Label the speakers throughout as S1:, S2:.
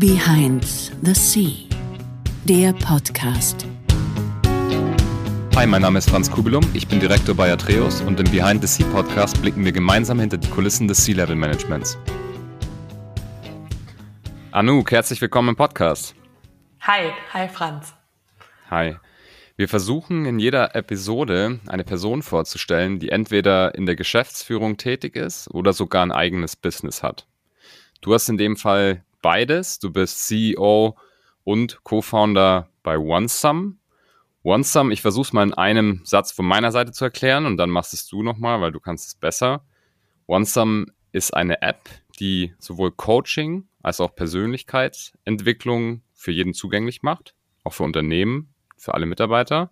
S1: Behind the Sea, der Podcast.
S2: Hi, mein Name ist Franz Kubelum, ich bin Direktor bei Atreus und im Behind the Sea Podcast blicken wir gemeinsam hinter die Kulissen des Sea-Level Managements. Anouk, herzlich willkommen im Podcast.
S3: Hi, hi Franz.
S2: Hi. Wir versuchen in jeder Episode eine Person vorzustellen, die entweder in der Geschäftsführung tätig ist oder sogar ein eigenes Business hat. Du hast in dem Fall beides. Du bist CEO und Co-Founder bei OneSum. OneSum, ich versuche es mal in einem Satz von meiner Seite zu erklären und dann machst es du nochmal, weil du kannst es besser. OneSum ist eine App, die sowohl Coaching als auch Persönlichkeitsentwicklung für jeden zugänglich macht, auch für Unternehmen für alle Mitarbeiter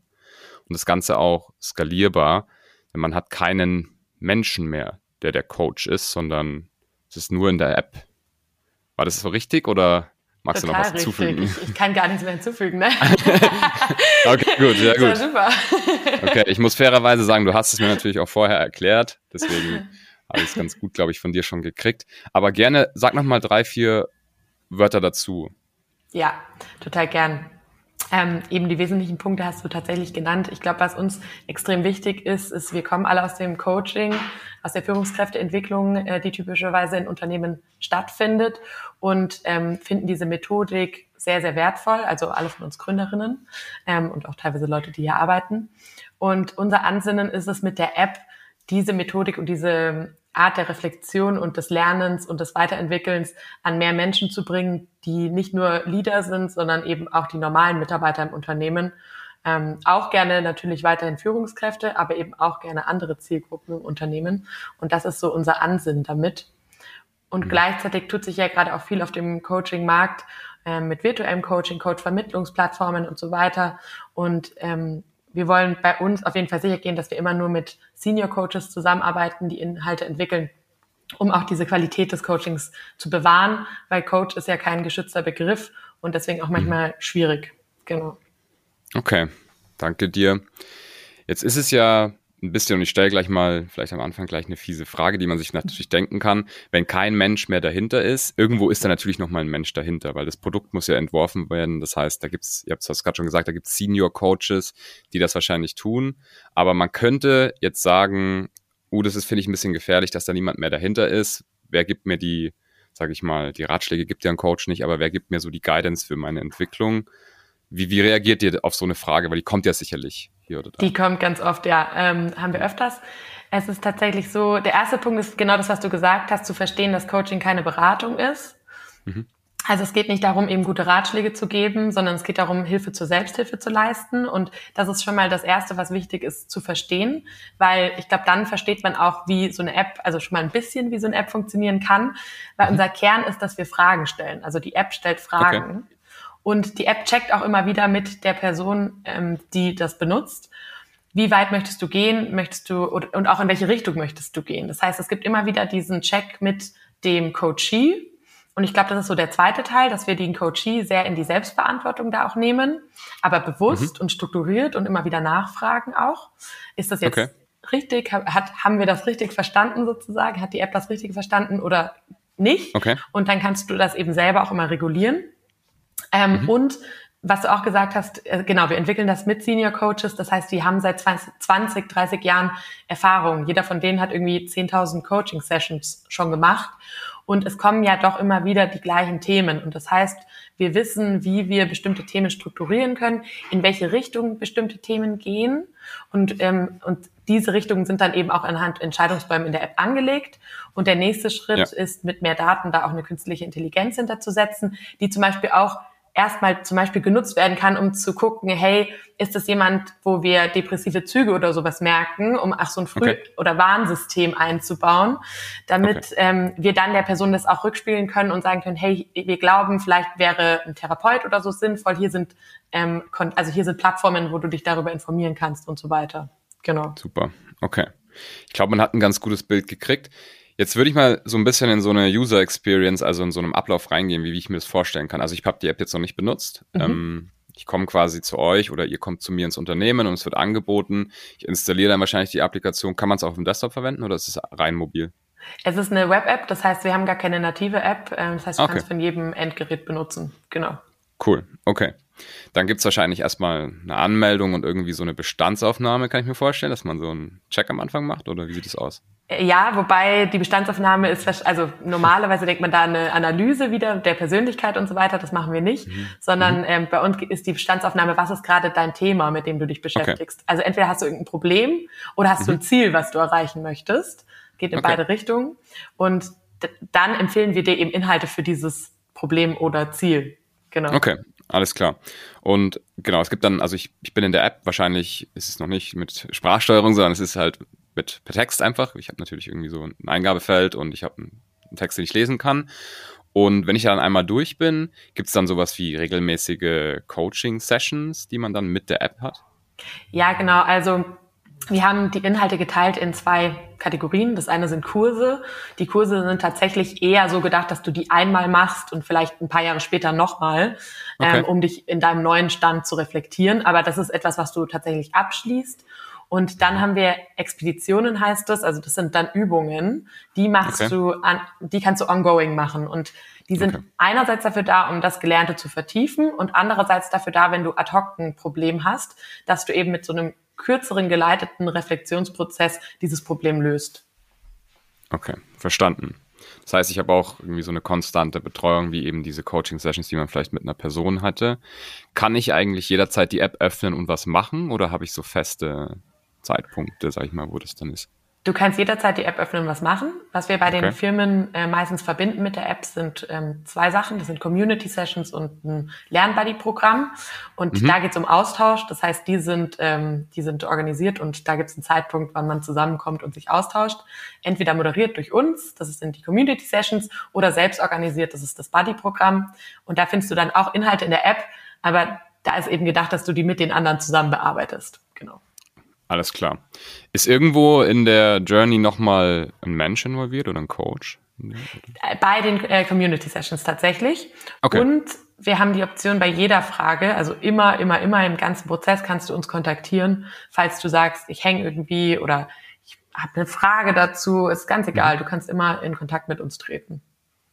S2: und das Ganze auch skalierbar, denn man hat keinen Menschen mehr, der der Coach ist, sondern es ist nur in der App. War das so richtig oder magst Total du noch was richtig. hinzufügen?
S3: Ich, ich, kann gar nichts mehr hinzufügen, ne?
S2: okay, gut, sehr gut.
S3: Das super.
S2: okay, ich muss fairerweise sagen, du hast es mir natürlich auch vorher erklärt, deswegen alles ganz gut, glaube ich, von dir schon gekriegt. Aber gerne, sag noch mal drei, vier Wörter dazu.
S3: Ja, total gern. Ähm, eben die wesentlichen Punkte hast du tatsächlich genannt. Ich glaube, was uns extrem wichtig ist, ist, wir kommen alle aus dem Coaching, aus der Führungskräfteentwicklung, äh, die typischerweise in Unternehmen stattfindet und ähm, finden diese Methodik sehr, sehr wertvoll. Also alle von uns Gründerinnen ähm, und auch teilweise Leute, die hier arbeiten. Und unser Ansinnen ist es mit der App, diese Methodik und diese Art der Reflexion und des Lernens und des Weiterentwickelns an mehr Menschen zu bringen, die nicht nur Leader sind, sondern eben auch die normalen Mitarbeiter im Unternehmen. Ähm, auch gerne natürlich weiterhin Führungskräfte, aber eben auch gerne andere Zielgruppen im Unternehmen. Und das ist so unser Ansinnen damit. Und mhm. gleichzeitig tut sich ja gerade auch viel auf dem Coaching-Markt äh, mit virtuellem Coaching, Coach-Vermittlungsplattformen und so weiter. Und ähm, wir wollen bei uns auf jeden Fall sicher gehen, dass wir immer nur mit Senior Coaches zusammenarbeiten, die Inhalte entwickeln, um auch diese Qualität des Coachings zu bewahren, weil Coach ist ja kein geschützter Begriff und deswegen auch manchmal mhm. schwierig. Genau.
S2: Okay, danke dir. Jetzt ist es ja ein bisschen, und ich stelle gleich mal, vielleicht am Anfang gleich eine fiese Frage, die man sich natürlich denken kann. Wenn kein Mensch mehr dahinter ist, irgendwo ist da natürlich nochmal ein Mensch dahinter, weil das Produkt muss ja entworfen werden. Das heißt, da gibt's, ihr habt es gerade schon gesagt, da gibt's Senior Coaches, die das wahrscheinlich tun. Aber man könnte jetzt sagen, uh, das ist, finde ich, ein bisschen gefährlich, dass da niemand mehr dahinter ist. Wer gibt mir die, sage ich mal, die Ratschläge gibt ja ein Coach nicht, aber wer gibt mir so die Guidance für meine Entwicklung? Wie, wie reagiert ihr auf so eine Frage? Weil die kommt ja sicherlich hier oder da.
S3: Die kommt ganz oft, ja. Ähm, haben wir öfters. Es ist tatsächlich so, der erste Punkt ist genau das, was du gesagt hast, zu verstehen, dass Coaching keine Beratung ist. Mhm. Also es geht nicht darum, eben gute Ratschläge zu geben, sondern es geht darum, Hilfe zur Selbsthilfe zu leisten. Und das ist schon mal das Erste, was wichtig ist zu verstehen, weil ich glaube, dann versteht man auch, wie so eine App, also schon mal ein bisschen, wie so eine App funktionieren kann. Weil mhm. unser Kern ist, dass wir Fragen stellen. Also die App stellt Fragen. Okay. Und die App checkt auch immer wieder mit der Person, ähm, die das benutzt. Wie weit möchtest du gehen? Möchtest du und auch in welche Richtung möchtest du gehen? Das heißt, es gibt immer wieder diesen Check mit dem Coachee. Und ich glaube, das ist so der zweite Teil, dass wir den Coachee sehr in die Selbstverantwortung da auch nehmen, aber bewusst mhm. und strukturiert und immer wieder nachfragen auch. Ist das jetzt okay. richtig? Hat, haben wir das richtig verstanden sozusagen? Hat die App das richtig verstanden oder nicht?
S2: Okay.
S3: Und dann kannst du das eben selber auch immer regulieren. Ähm, mhm. Und was du auch gesagt hast, äh, genau, wir entwickeln das mit Senior Coaches. Das heißt, die haben seit 20, 30 Jahren Erfahrung. Jeder von denen hat irgendwie 10.000 Coaching Sessions schon gemacht. Und es kommen ja doch immer wieder die gleichen Themen. Und das heißt, wir wissen, wie wir bestimmte Themen strukturieren können, in welche Richtung bestimmte Themen gehen. Und, ähm, und diese Richtungen sind dann eben auch anhand Entscheidungsbäumen in der App angelegt. Und der nächste Schritt ja. ist, mit mehr Daten da auch eine künstliche Intelligenz hinterzusetzen, die zum Beispiel auch erstmal zum Beispiel genutzt werden kann, um zu gucken, hey, ist das jemand, wo wir depressive Züge oder sowas merken, um ach so ein Früh- okay. oder Warnsystem einzubauen, damit okay. ähm, wir dann der Person das auch rückspielen können und sagen können, hey, wir glauben, vielleicht wäre ein Therapeut oder so sinnvoll. Hier sind ähm, also hier sind Plattformen, wo du dich darüber informieren kannst und so weiter. Genau.
S2: Super. Okay. Ich glaube, man hat ein ganz gutes Bild gekriegt. Jetzt würde ich mal so ein bisschen in so eine User Experience, also in so einem Ablauf reingehen, wie, wie ich mir das vorstellen kann. Also ich habe die App jetzt noch nicht benutzt. Mhm. Ähm, ich komme quasi zu euch oder ihr kommt zu mir ins Unternehmen und es wird angeboten. Ich installiere dann wahrscheinlich die Applikation. Kann man es auch auf dem Desktop verwenden oder ist es rein mobil?
S3: Es ist eine Web-App, das heißt, wir haben gar keine native App. Ähm, das heißt, du
S2: Okay.
S3: kannst von jedem Endgerät benutzen. Genau.
S2: Cool, okay. Dann gibt's wahrscheinlich erstmal eine Anmeldung und irgendwie so eine Bestandsaufnahme, kann ich mir vorstellen, dass man so einen Check am Anfang macht oder wie sieht das aus?
S3: Ja, wobei die Bestandsaufnahme ist, also normalerweise denkt man da eine Analyse wieder der Persönlichkeit und so weiter, das machen wir nicht, sondern ähm, bei uns ist die Bestandsaufnahme, was ist gerade dein Thema, mit dem du dich beschäftigst. Also entweder hast du irgendein Problem oder hast du ein Ziel, was du erreichen möchtest. Geht in
S2: Okay.
S3: beide Richtungen. Und dann empfehlen wir dir eben Inhalte für dieses Problem oder Ziel. Genau.
S2: Okay, alles klar. Und genau, es gibt dann, also ich, ich bin in der App, wahrscheinlich ist es noch nicht mit Sprachsteuerung, sondern es ist halt mit per Text einfach. Ich habe natürlich irgendwie so ein Eingabefeld und ich habe einen, Text, den ich lesen kann. Und wenn ich dann einmal durch bin, gibt es dann sowas wie regelmäßige Coaching-Sessions, die man dann mit der App hat?
S3: Ja, genau. Also wir haben die Inhalte geteilt in zwei Kategorien. Das eine sind Kurse. Die Kurse sind tatsächlich eher so gedacht, dass du die einmal machst und vielleicht ein paar Jahre später nochmal,
S2: Okay.
S3: ähm, um dich in deinem neuen Stand zu reflektieren. Aber das ist etwas, was du tatsächlich abschließt. Und dann haben wir Expeditionen, heißt das. Also das sind dann Übungen, die machst
S2: Okay.
S3: du an, die kannst du ongoing machen. Und die sind
S2: Okay.
S3: einerseits dafür da, um das Gelernte zu vertiefen und andererseits dafür da, wenn du ad hoc ein Problem hast, dass du eben mit so einem kürzeren geleiteten Reflexionsprozess dieses Problem löst.
S2: Okay, verstanden. Das heißt, ich habe auch irgendwie so eine konstante Betreuung, wie eben diese Coaching-Sessions, die man vielleicht mit einer Person hatte. Kann ich eigentlich jederzeit die App öffnen und was machen oder habe ich so feste Zeitpunkte, sag ich mal, wo das dann ist?
S3: Du kannst jederzeit die App öffnen und was machen. Was wir bei den
S2: Okay.
S3: Firmen äh, meistens verbinden mit der App sind ähm, zwei Sachen. Das sind Community Sessions und ein Lernbuddy-Programm. Und da geht es um Austausch. Das heißt, die sind, ähm, die sind organisiert und da gibt es einen Zeitpunkt, wann man zusammenkommt und sich austauscht. Entweder moderiert durch uns, das sind die Community Sessions, oder selbst organisiert, das ist das Buddy-Programm. Und da findest du dann auch Inhalte in der App, aber da ist eben gedacht, dass du die mit den anderen zusammen bearbeitest. Genau.
S2: Alles klar. Ist irgendwo in der Journey nochmal ein Mensch involviert oder ein Coach?
S3: Äh, Bei den äh, Community Sessions tatsächlich.
S2: Okay.
S3: Und wir haben die Option bei jeder Frage, also immer, immer, immer im ganzen Prozess kannst du uns kontaktieren, falls du sagst, ich hänge irgendwie oder ich habe eine Frage dazu, ist ganz egal, du kannst immer in Kontakt mit uns treten.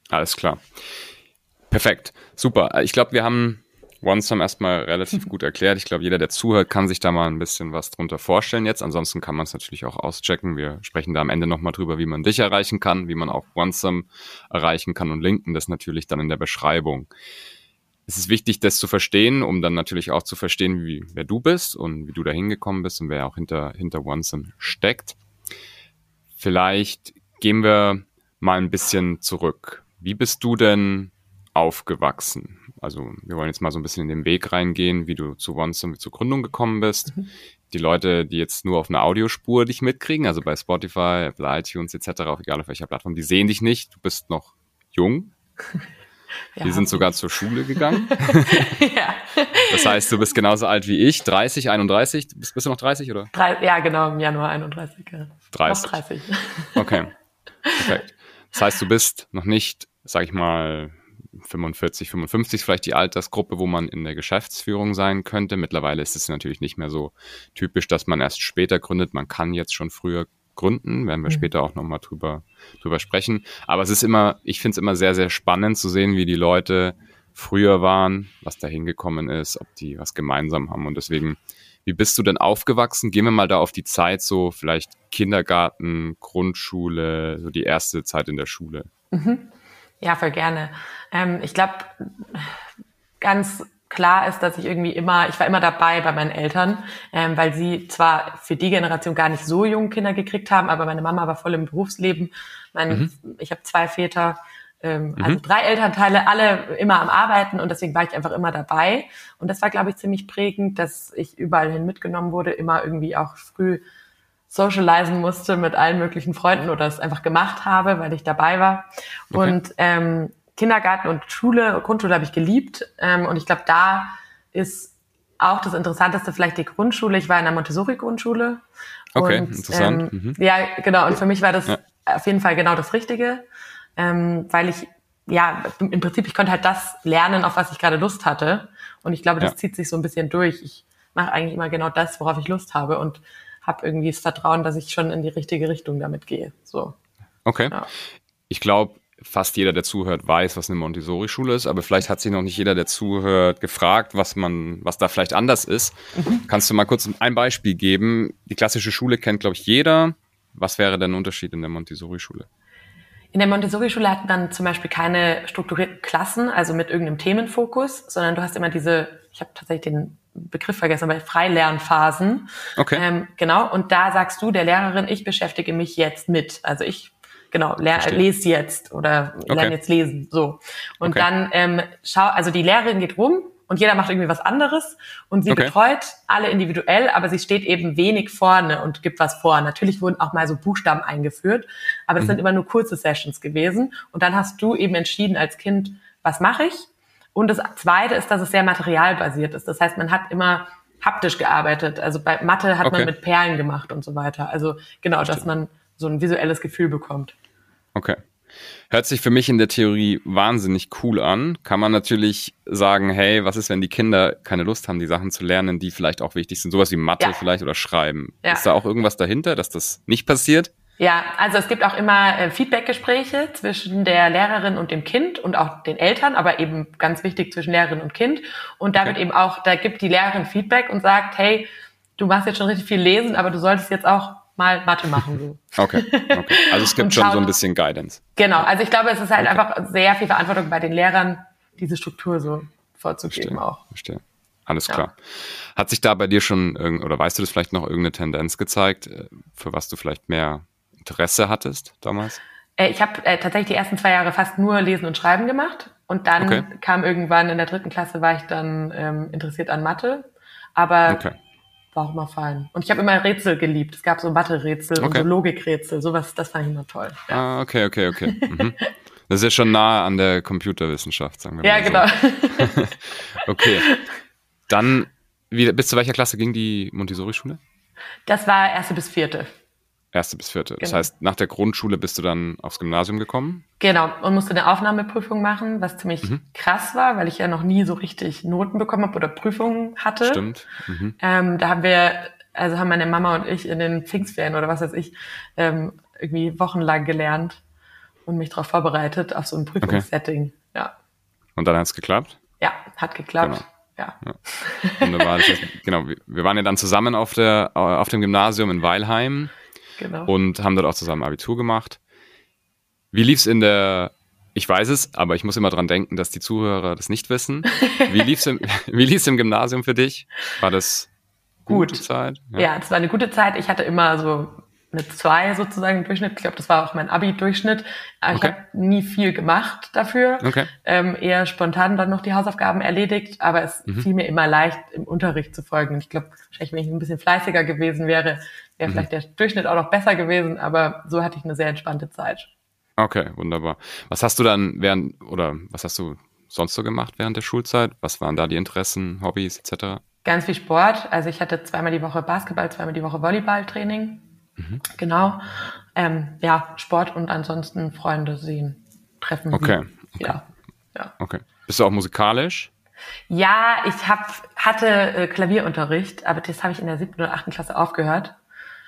S2: Alles klar. Perfekt. Super. Ich glaube, wir haben OneSum erstmal relativ gut erklärt. Ich glaube, jeder, der zuhört, kann sich da mal ein bisschen was drunter vorstellen jetzt. Ansonsten kann man es natürlich auch auschecken. Wir sprechen da am Ende nochmal drüber, wie man dich erreichen kann, wie man auch OneSum erreichen kann und linken das natürlich dann in der Beschreibung. Es ist wichtig, das zu verstehen, um dann natürlich auch zu verstehen, wie, wer du bist und wie du da hingekommen bist und wer auch hinter, hinter OneSum steckt. Vielleicht gehen wir mal ein bisschen zurück. Wie bist du denn aufgewachsen? Also wir wollen jetzt mal so ein bisschen in den Weg reingehen, wie du zu OneSum, zur Gründung gekommen bist. Die Leute, die jetzt nur auf einer Audiospur dich mitkriegen, also bei Spotify, Apple iTunes etc., auf egal auf welcher Plattform, die sehen dich nicht. Du bist noch jung.
S3: Ja.
S2: Die sind sogar zur Schule gegangen.
S3: ja.
S2: Das heißt, du bist genauso alt wie ich, 30, 31. Bist, bist du noch 30 oder?
S3: Drei, ja, genau, im Januar 31. Ja.
S2: 30.
S3: Noch 30.
S2: Okay, perfekt. Das heißt, du bist noch nicht, sag ich mal, 45, 55 ist vielleicht die Altersgruppe, wo man in der Geschäftsführung sein könnte. Mittlerweile ist es natürlich nicht mehr so typisch, dass man erst später gründet. Man kann jetzt schon früher gründen, werden wir
S3: Mhm.
S2: später auch nochmal drüber, drüber sprechen. Aber es ist immer, ich finde es immer sehr, sehr spannend zu sehen, wie die Leute früher waren, was da hingekommen ist, ob die was gemeinsam haben. Und deswegen, wie bist du denn aufgewachsen? Gehen wir mal da auf die Zeit, so vielleicht Kindergarten, Grundschule, so die erste Zeit in der Schule.
S3: Ja, voll gerne. Ähm, ich glaube, ganz klar ist, dass ich irgendwie immer, ich war immer dabei bei meinen Eltern, ähm, weil sie zwar für die Generation gar nicht so jung Kinder gekriegt haben, aber meine Mama war voll im Berufsleben. Mein, Ich habe zwei Väter, ähm, also drei Elternteile, alle immer am Arbeiten und deswegen war ich einfach immer dabei. Und das war, glaube ich, ziemlich prägend, dass ich überall hin mitgenommen wurde, immer irgendwie auch früh socialisen musste mit allen möglichen Freunden oder es einfach gemacht habe, weil ich dabei war.
S2: Okay.
S3: Und ähm, Kindergarten und Schule, Grundschule habe ich geliebt. Ähm, und ich glaube, da ist auch das Interessanteste vielleicht die Grundschule. Ich war in der Montessori-Grundschule.
S2: Okay,
S3: und,
S2: interessant.
S3: Ähm,
S2: Mhm.
S3: Ja, genau. Und für mich war das
S2: Ja.
S3: auf jeden Fall genau das Richtige, ähm, weil ich ja, im Prinzip, ich konnte halt das lernen, auf was ich gerade Lust hatte. Und ich glaube, das
S2: Ja.
S3: zieht sich so ein bisschen durch. Ich mache eigentlich immer genau das, worauf ich Lust habe und habe irgendwie das Vertrauen, dass ich schon in die richtige Richtung damit gehe. So.
S2: Okay. Ja. Ich glaube, fast jeder, der zuhört, weiß, was eine Montessori-Schule ist, aber vielleicht hat sich noch nicht jeder, der zuhört, gefragt, was man, was da vielleicht anders ist. Mhm. Kannst du mal kurz ein Beispiel geben? Die klassische Schule kennt, glaube ich, jeder. Was wäre denn ein Unterschied in der Montessori-Schule?
S3: In der Montessori-Schule hatten dann zum Beispiel keine strukturierten Klassen, also mit irgendeinem Themenfokus, sondern du hast immer diese, ich habe tatsächlich den Begriff vergessen, aber Freilernphasen.
S2: Okay.
S3: Ähm, genau. Und da sagst du der Lehrerin, ich beschäftige mich jetzt mit. Also ich genau, lese jetzt oder okay. lerne jetzt lesen. So. Und okay. dann ähm, schau, also die Lehrerin geht rum und jeder macht irgendwie was anderes und sie okay. betreut alle individuell, aber sie steht eben wenig vorne und gibt was vor. Natürlich wurden auch mal so Buchstaben eingeführt, aber das mhm. sind immer nur kurze Sessions gewesen. Und dann hast du eben entschieden als Kind, was mache ich? Und das Zweite ist, dass es sehr materialbasiert ist. Das heißt, man hat immer haptisch gearbeitet. Also bei Mathe hat okay. man mit Perlen gemacht und so weiter. Also genau, Verstehe. dass man so ein visuelles Gefühl bekommt.
S2: Okay. Hört sich für mich in der Theorie wahnsinnig cool an. Kann man natürlich sagen, hey, was ist, wenn die Kinder keine Lust haben, die Sachen zu lernen, die vielleicht auch wichtig sind? Sowas wie Mathe ja. vielleicht oder Schreiben. Ja. Ist da auch irgendwas dahinter, dass das nicht passiert?
S3: Ja, also es gibt auch immer äh, Feedbackgespräche zwischen der Lehrerin und dem Kind und auch den Eltern, aber eben ganz wichtig zwischen Lehrerin und Kind. Und da okay. wird eben auch, da gibt die Lehrerin Feedback und sagt, hey, du machst jetzt schon richtig viel lesen, aber du solltest jetzt auch mal Mathe machen.
S2: So. Okay, okay. Also es gibt schon so ein bisschen Guidance.
S3: Genau, also ich glaube, es ist halt okay. einfach sehr viel Verantwortung bei den Lehrern, diese Struktur so vorzugeben
S2: verstehe,
S3: auch.
S2: Verstehe. Alles klar. Ja. Hat sich da bei dir schon, oder weißt du das vielleicht noch, irgendeine Tendenz gezeigt, äh, für was du vielleicht mehr Interesse hattest damals?
S3: Äh, ich habe äh, tatsächlich die ersten zwei Jahre fast nur Lesen und Schreiben gemacht. Und dann okay. kam irgendwann in der dritten Klasse, war ich dann ähm, interessiert an Mathe. Aber okay war auch immer fein. Und ich habe immer Rätsel geliebt. Es gab so Mathe-Rätsel okay. und so Logikrätsel, sowas, das fand ich immer toll.
S2: Ja. Ah, okay, okay, okay. Mhm. Das ist ja schon nah an der Computerwissenschaft, sagen wir
S3: ja,
S2: mal.
S3: Ja,
S2: so. genau. okay. Dann, wie, bis zu welcher Klasse ging die Montessori-Schule?
S3: Das war erste bis vierte.
S2: Erste bis vierte. Das genau. heißt, nach der Grundschule bist du dann aufs Gymnasium gekommen?
S3: Genau, und musste eine Aufnahmeprüfung machen, was ziemlich mhm. krass war, weil ich ja noch nie so richtig Noten bekommen habe oder Prüfungen hatte.
S2: Stimmt. Mhm.
S3: Ähm, da haben wir, also haben meine Mama und ich in den Pfingstferien oder was weiß ich, ähm, irgendwie wochenlang gelernt und mich darauf vorbereitet, auf so ein Prüfungssetting. Okay. Ja.
S2: Und dann hat es geklappt?
S3: Ja, hat geklappt. Genau. Ja. ja.
S2: Wunderbar. Das genau, wir waren ja dann zusammen auf, der, auf dem Gymnasium in Weilheim. Genau. Und haben dort auch zusammen Abitur gemacht. Wie lief es in der, ich weiß es, aber ich muss immer dran denken, dass die Zuhörer das nicht wissen. Wie lief es im, im Gymnasium für dich? War das
S3: gut. gute Zeit? Ja, es ja, war eine gute Zeit. Ich hatte immer so eine 2 sozusagen im Durchschnitt. Ich glaube, das war auch mein Abi-Durchschnitt. Okay. Ich habe nie viel gemacht dafür.
S2: Okay.
S3: Ähm, eher spontan dann noch die Hausaufgaben erledigt, aber es mhm. fiel mir immer leicht, im Unterricht zu folgen. Ich glaube, wahrscheinlich, wenn ich ein bisschen fleißiger gewesen wäre, wäre mhm. vielleicht der Durchschnitt auch noch besser gewesen, aber so hatte ich eine sehr entspannte Zeit.
S2: Okay, wunderbar. Was hast du dann während, oder was hast du sonst so gemacht während der Schulzeit? Was waren da die Interessen, Hobbys etc.?
S3: Ganz viel Sport. Also ich hatte zweimal die Woche Basketball, zweimal die Woche Volleyballtraining. Mhm. Genau. Ähm, ja, Sport und ansonsten Freunde sehen, treffen.
S2: Okay. okay.
S3: Ja. ja.
S2: Okay. Bist du auch musikalisch?
S3: Ja, ich hab, hatte äh, Klavierunterricht, aber das habe ich in der siebten oder achten Klasse aufgehört.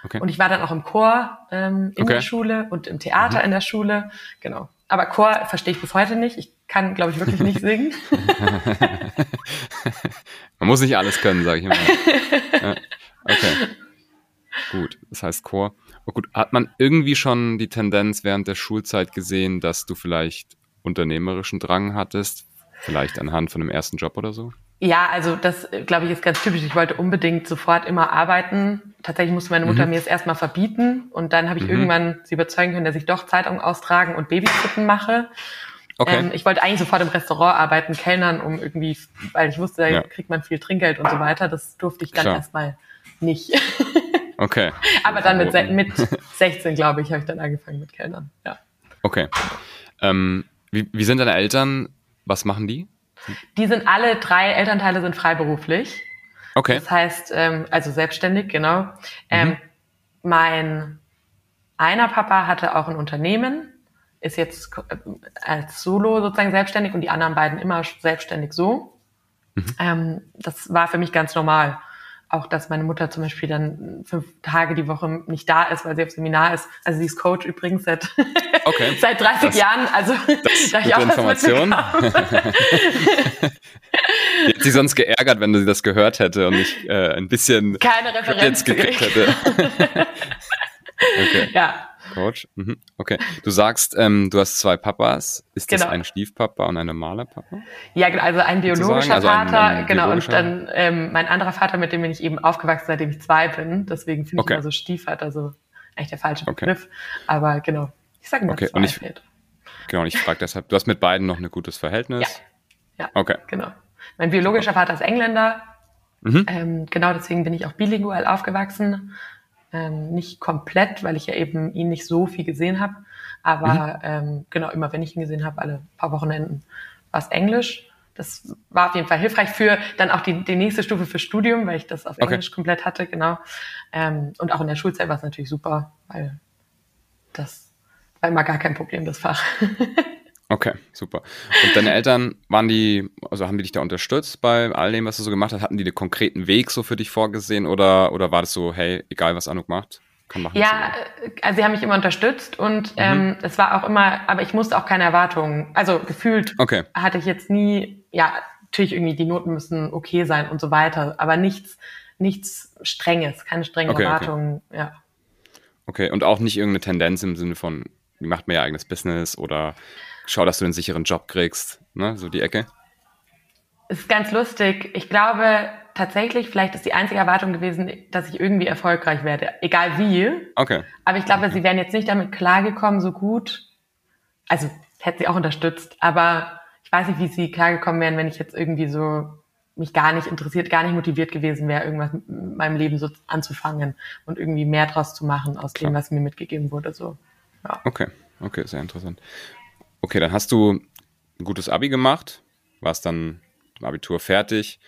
S3: Okay. Und ich war dann auch im Chor ähm, in okay. der Schule und im Theater mhm. in der Schule. Genau. Aber Chor verstehe ich bis heute nicht. Ich kann, glaube ich, wirklich nicht singen.
S2: Man muss nicht alles können, sage ich immer. Ja. Okay. Gut, das heißt Chor. Oh gut, hat man irgendwie schon die Tendenz während der Schulzeit gesehen, dass du vielleicht unternehmerischen Drang hattest? Vielleicht anhand von einem ersten Job oder so?
S3: Ja, also das, glaube ich, ist ganz typisch. Ich wollte unbedingt sofort immer arbeiten. Tatsächlich musste meine Mutter mhm. mir es erstmal verbieten und dann habe ich mhm. irgendwann sie überzeugen können, dass ich doch Zeitung austragen und Babysitten mache. Okay. Ähm, ich wollte eigentlich sofort im Restaurant arbeiten, Kellnern, um irgendwie, weil ich wusste, da ja. kriegt man viel Trinkgeld und so weiter. Das durfte ich dann erstmal nicht.
S2: Okay.
S3: Aber dann mit, mit 16, glaube ich, habe ich dann angefangen mit Kellnern. Ja.
S2: Okay. Ähm, wie, wie sind deine Eltern? Was machen die?
S3: Die sind alle drei Elternteile sind freiberuflich.
S2: Okay.
S3: Das heißt, ähm, also selbstständig, genau. Ähm, mhm. Mein einer Papa hatte auch ein Unternehmen, ist jetzt äh, als Solo sozusagen selbstständig und die anderen beiden immer selbstständig so. Mhm. Ähm, das war für mich ganz normal. Auch, dass meine Mutter zum Beispiel dann fünf Tage die Woche nicht da ist, weil sie auf Seminar ist. Also sie ist Coach übrigens seit, okay. seit 30 das, Jahren. Also
S2: das da ich auch Information. Die hätte sie sonst geärgert, wenn sie das gehört hätte und nicht äh, ein bisschen
S3: keine Referenz gekriegt hätte.
S2: okay. Ja, Coach. Mhm. Okay. Du sagst, ähm, du hast zwei Papas. Ist das genau. ein Stiefpapa und ein normaler Papa?
S3: Ja, genau, also ein biologischer also Vater, ein, ein genau, und dann ähm, mein anderer Vater, mit dem bin ich eben aufgewachsen, seitdem ich zwei bin. Deswegen finde okay. ich immer so Stiefvater so echt der falsche Begriff. Okay. Aber genau, ich sage mal okay. zwei. Und ich,
S2: genau, und ich frage deshalb, du hast mit beiden noch ein gutes Verhältnis?
S3: Ja. ja. Okay. Genau. Mein biologischer Vater ist Engländer. Mhm. Ähm, genau deswegen bin ich auch bilingual aufgewachsen. Ähm, nicht komplett, weil ich ja eben ihn nicht so viel gesehen habe. Aber mhm. ähm, genau, immer wenn ich ihn gesehen habe, alle paar Wochenenden war es Englisch. Das war auf jeden Fall hilfreich für dann auch die, die nächste Stufe für Studium, weil ich das auf Englisch okay. komplett hatte, genau. Ähm, und auch in der Schulzeit war es natürlich super, weil das war immer gar kein Problem, das Fach.
S2: Okay, super. Und deine Eltern, waren die, also haben die dich da unterstützt bei all dem, was du so gemacht hast? Hatten die den konkreten Weg so für dich vorgesehen oder, oder war das so, hey, egal was Anouk macht,
S3: kann machen? Ja, also sie haben mich immer unterstützt und mhm. ähm, es war auch immer, aber ich musste auch keine Erwartungen, also gefühlt okay. hatte ich jetzt nie, ja, natürlich irgendwie die Noten müssen okay sein und so weiter, aber nichts, nichts Strenges, keine strengen okay, Erwartungen, okay. ja.
S2: Okay, und auch nicht irgendeine Tendenz im Sinne von, die macht mir ihr eigenes Business oder schau, dass du einen sicheren Job kriegst, ne? so die Ecke?
S3: Es ist ganz lustig. Ich glaube tatsächlich, vielleicht ist die einzige Erwartung gewesen, dass ich irgendwie erfolgreich werde, egal wie.
S2: Okay.
S3: Aber ich glaube, okay. sie wären jetzt nicht damit klargekommen, so gut. Also hätte sie auch unterstützt, aber ich weiß nicht, wie sie klargekommen wären, wenn ich jetzt irgendwie so mich gar nicht interessiert, gar nicht motiviert gewesen wäre, irgendwas mit meinem Leben so anzufangen und irgendwie mehr draus zu machen aus Klar. dem, was mir mitgegeben wurde. So.
S2: Ja. Okay, okay, sehr interessant. Okay, dann hast du ein gutes Abi gemacht, warst dann im Abitur fertig.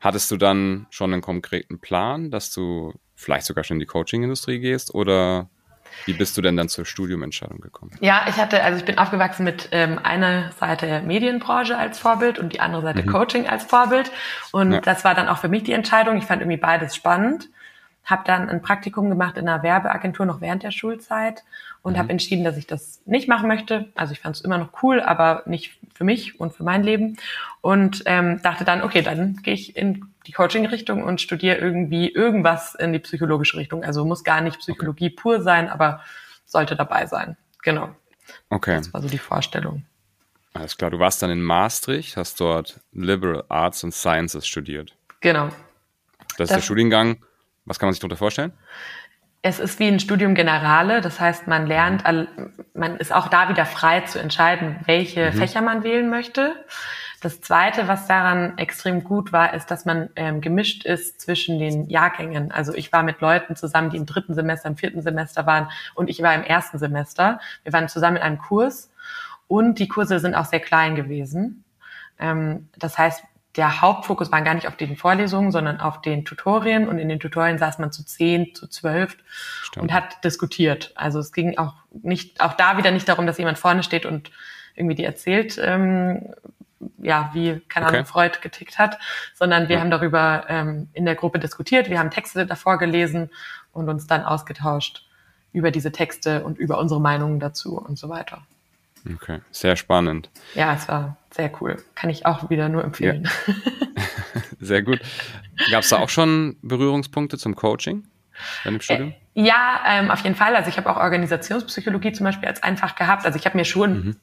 S2: Hattest du dann schon einen konkreten Plan, dass du vielleicht sogar schon in die Coaching-Industrie gehst oder wie bist du denn dann zur Studiumentscheidung gekommen?
S3: Ja, ich hatte, also ich bin aufgewachsen mit ähm, einer Seite Medienbranche als Vorbild und die andere Seite mhm. Coaching als Vorbild. Und ja. das war dann auch für mich die Entscheidung. Ich fand irgendwie beides spannend habe dann ein Praktikum gemacht in einer Werbeagentur noch während der Schulzeit und mhm. habe entschieden, dass ich das nicht machen möchte. Also ich fand es immer noch cool, aber nicht für mich und für mein Leben. Und ähm, dachte dann, okay, dann gehe ich in die Coaching-Richtung und studiere irgendwie irgendwas in die psychologische Richtung. Also muss gar nicht Psychologie okay. pur sein, aber sollte dabei sein. Genau.
S2: Okay.
S3: Das war so die Vorstellung.
S2: Alles klar, du warst dann in Maastricht, hast dort Liberal Arts and Sciences studiert.
S3: Genau.
S2: Das, das ist der Studiengang was kann man sich darunter vorstellen?
S3: Es ist wie ein Studium Generale, das heißt, man lernt, man ist auch da wieder frei zu entscheiden, welche mhm. Fächer man wählen möchte. Das Zweite, was daran extrem gut war, ist, dass man ähm, gemischt ist zwischen den Jahrgängen. Also ich war mit Leuten zusammen, die im dritten Semester, im vierten Semester waren und ich war im ersten Semester. Wir waren zusammen in einem Kurs und die Kurse sind auch sehr klein gewesen. Ähm, das heißt, der Hauptfokus war gar nicht auf den Vorlesungen, sondern auf den Tutorien. Und in den Tutorien saß man zu zehn, zu zwölf und hat diskutiert. Also es ging auch nicht, auch da wieder nicht darum, dass jemand vorne steht und irgendwie die erzählt, ähm, ja, wie, keine Ahnung, okay. Freud getickt hat, sondern wir ja. haben darüber ähm, in der Gruppe diskutiert, wir haben Texte davor gelesen und uns dann ausgetauscht über diese Texte und über unsere Meinungen dazu und so weiter.
S2: Okay, sehr spannend.
S3: Ja, es war sehr cool. Kann ich auch wieder nur empfehlen. Ja.
S2: sehr gut. Gab es da auch schon Berührungspunkte zum Coaching
S3: deinem Studium? Äh, ja, ähm, auf jeden Fall. Also ich habe auch Organisationspsychologie zum Beispiel als einfach gehabt. Also ich habe mir schon mhm.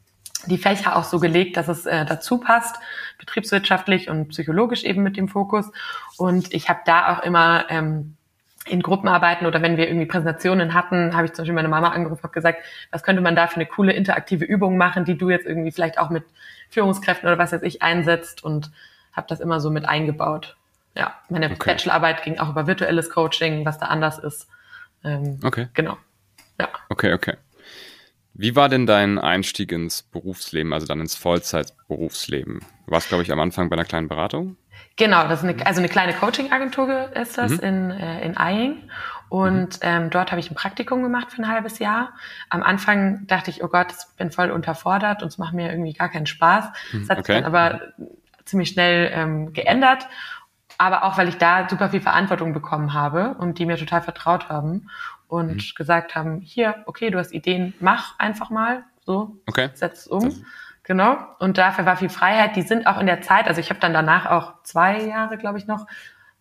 S3: die Fächer auch so gelegt, dass es äh, dazu passt, betriebswirtschaftlich und psychologisch eben mit dem Fokus. Und ich habe da auch immer ähm, in Gruppenarbeiten oder wenn wir irgendwie Präsentationen hatten, habe ich zum Beispiel meine Mama angerufen, habe gesagt, was könnte man da für eine coole interaktive Übung machen, die du jetzt irgendwie vielleicht auch mit Führungskräften oder was weiß ich einsetzt und habe das immer so mit eingebaut. Ja, meine okay. Bachelorarbeit ging auch über virtuelles Coaching, was da anders ist.
S2: Ähm, okay.
S3: Genau.
S2: Ja. Okay, okay. Wie war denn dein Einstieg ins Berufsleben, also dann ins Vollzeitberufsleben? Du warst, glaube ich, am Anfang bei einer kleinen Beratung?
S3: Genau, das ist eine, also eine kleine Coaching-Agentur ist das mhm. in, äh, in Eying. Und mhm. ähm, dort habe ich ein Praktikum gemacht für ein halbes Jahr. Am Anfang dachte ich, oh Gott, ich bin voll unterfordert und es macht mir irgendwie gar keinen Spaß. Mhm, das hat okay. sich dann aber ziemlich schnell ähm, geändert. aber auch, weil ich da super viel Verantwortung bekommen habe und die mir total vertraut haben und mhm. gesagt haben, hier, okay, du hast Ideen, mach einfach mal, so,
S2: okay.
S3: setz es um. Genau. Und dafür war viel Freiheit. Die sind auch in der Zeit, also ich habe dann danach auch zwei Jahre, glaube ich, noch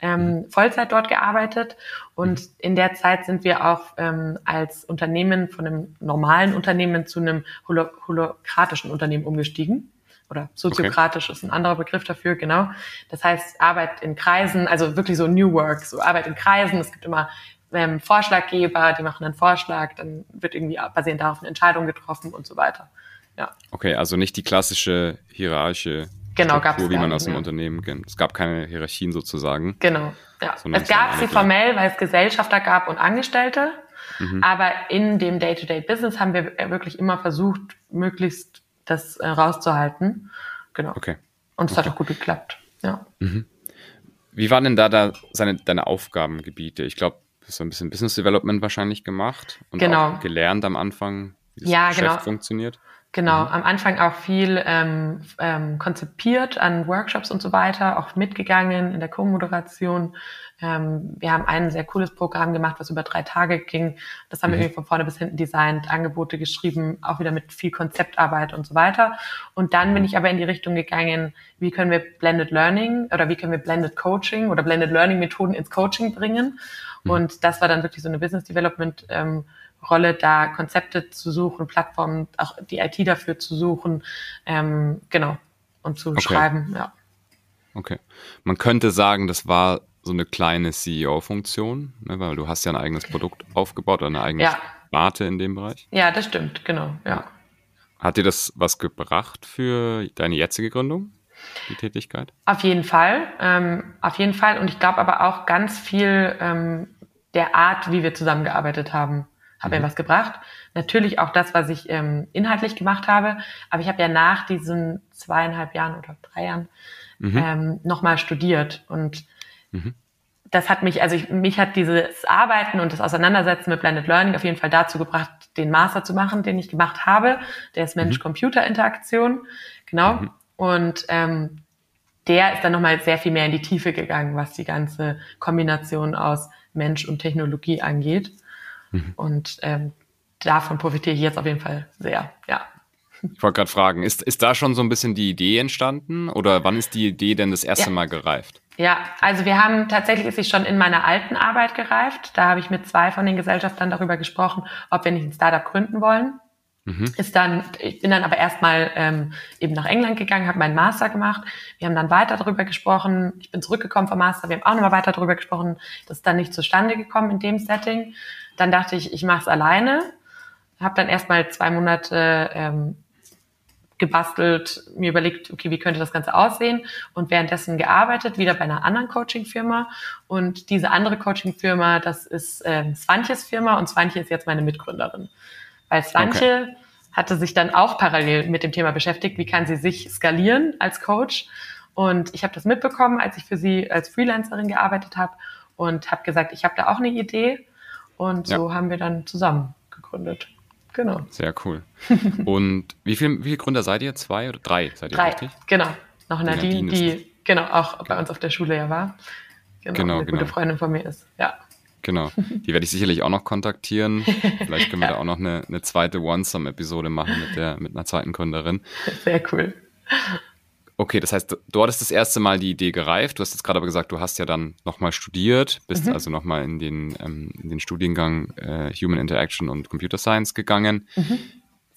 S3: ähm, mhm. Vollzeit dort gearbeitet. Und mhm. in der Zeit sind wir auch ähm, als Unternehmen von einem normalen Unternehmen zu einem holo holokratischen Unternehmen umgestiegen oder soziokratisch okay. ist ein anderer Begriff dafür, genau. Das heißt Arbeit in Kreisen, also wirklich so New Work, so Arbeit in Kreisen. Es gibt immer ähm, Vorschlaggeber, die machen einen Vorschlag, dann wird irgendwie basierend darauf eine Entscheidung getroffen und so weiter. Ja.
S2: Okay, also nicht die klassische hierarchische
S3: genau,
S2: Struktur, wie man aus dem ja. Unternehmen kennt. Es gab keine Hierarchien sozusagen.
S3: Genau, ja. Es gab sie formell, weil es Gesellschafter gab und Angestellte. Mhm. Aber in dem Day-to-Day-Business haben wir wirklich immer versucht, möglichst das äh, rauszuhalten. Genau.
S2: Okay.
S3: Und es
S2: okay.
S3: hat auch gut geklappt. Ja.
S2: Mhm. Wie waren denn da, da seine, deine Aufgabengebiete? Ich glaube, du hast so ein bisschen Business Development wahrscheinlich gemacht und
S3: genau.
S2: auch gelernt am Anfang, wie das
S3: ja,
S2: Geschäft
S3: genau.
S2: funktioniert.
S3: Genau, mhm. am Anfang auch viel ähm, ähm, konzipiert an Workshops und so weiter, auch mitgegangen in der Co-Moderation. Ähm, wir haben ein sehr cooles Programm gemacht, was über drei Tage ging. Das haben mhm. wir irgendwie von vorne bis hinten designt, Angebote geschrieben, auch wieder mit viel Konzeptarbeit und so weiter. Und dann bin ich aber in die Richtung gegangen, wie können wir Blended Learning oder wie können wir Blended Coaching oder Blended Learning Methoden ins Coaching bringen. Mhm. Und das war dann wirklich so eine Business Development ähm, Rolle, da Konzepte zu suchen, Plattformen, auch die IT dafür zu suchen, ähm, genau, und zu okay. schreiben, ja.
S2: Okay. Man könnte sagen, das war so eine kleine CEO-Funktion, ne, weil du hast ja ein eigenes Produkt aufgebaut oder eine eigene ja. Sparte in dem Bereich.
S3: Ja, das stimmt, genau, ja.
S2: Hat dir das was gebracht für deine jetzige Gründung, die Tätigkeit?
S3: Auf jeden Fall, ähm, auf jeden Fall. Und ich glaube aber auch ganz viel ähm, der Art, wie wir zusammengearbeitet haben hat mhm. mir was gebracht. Natürlich auch das, was ich ähm, inhaltlich gemacht habe, aber ich habe ja nach diesen zweieinhalb Jahren oder drei Jahren mhm. ähm, nochmal studiert und mhm. das hat mich, also ich, mich hat dieses Arbeiten und das Auseinandersetzen mit Blended Learning auf jeden Fall dazu gebracht, den Master zu machen, den ich gemacht habe. Der ist Mensch-Computer-Interaktion, genau. Mhm. Und ähm, der ist dann nochmal sehr viel mehr in die Tiefe gegangen, was die ganze Kombination aus Mensch und Technologie angeht. Mhm. Und ähm, davon profitiere ich jetzt auf jeden Fall sehr, ja.
S2: Ich wollte gerade fragen, ist, ist da schon so ein bisschen die Idee entstanden oder wann ist die Idee denn das erste ja. Mal gereift?
S3: Ja, also wir haben tatsächlich ist sie schon in meiner alten Arbeit gereift. Da habe ich mit zwei von den Gesellschaftern darüber gesprochen, ob wir nicht ein Startup gründen wollen. Mhm. Ist dann, ich bin dann aber erstmal ähm, eben nach England gegangen, habe meinen Master gemacht. Wir haben dann weiter darüber gesprochen. Ich bin zurückgekommen vom Master. Wir haben auch nochmal weiter darüber gesprochen. Das ist dann nicht zustande gekommen in dem Setting. Dann dachte ich, ich mache es alleine. Habe dann erstmal zwei Monate ähm, gebastelt, mir überlegt, okay, wie könnte das Ganze aussehen und währenddessen gearbeitet, wieder bei einer anderen Coaching-Firma. Und diese andere Coaching-Firma, das ist ähm, Swantjes Firma und Swantje ist jetzt meine Mitgründerin. Weil Swantje okay. hatte sich dann auch parallel mit dem Thema beschäftigt, wie kann sie sich skalieren als Coach. Und ich habe das mitbekommen, als ich für sie als Freelancerin gearbeitet habe und habe gesagt, ich habe da auch eine Idee und so ja. haben wir dann zusammen gegründet. Genau.
S2: Sehr cool. Und wie, viel, wie viele Gründer seid ihr? Zwei oder drei seid ihr
S3: drei, richtig? Genau. Noch Nadine, die, Nadine die genau auch okay. bei uns auf der Schule ja war. Genau, genau eine genau. gute Freundin von mir ist. Ja.
S2: Genau. Die werde ich sicherlich auch noch kontaktieren. Vielleicht können wir ja. da auch noch eine, eine zweite One-Some-Episode machen mit, der, mit einer zweiten Gründerin.
S3: Sehr cool.
S2: Okay, das heißt, dort ist das erste Mal die Idee gereift. Du hast jetzt gerade aber gesagt, du hast ja dann nochmal studiert, bist mhm. also nochmal in den, ähm, in den Studiengang äh, Human Interaction und Computer Science gegangen. Mhm.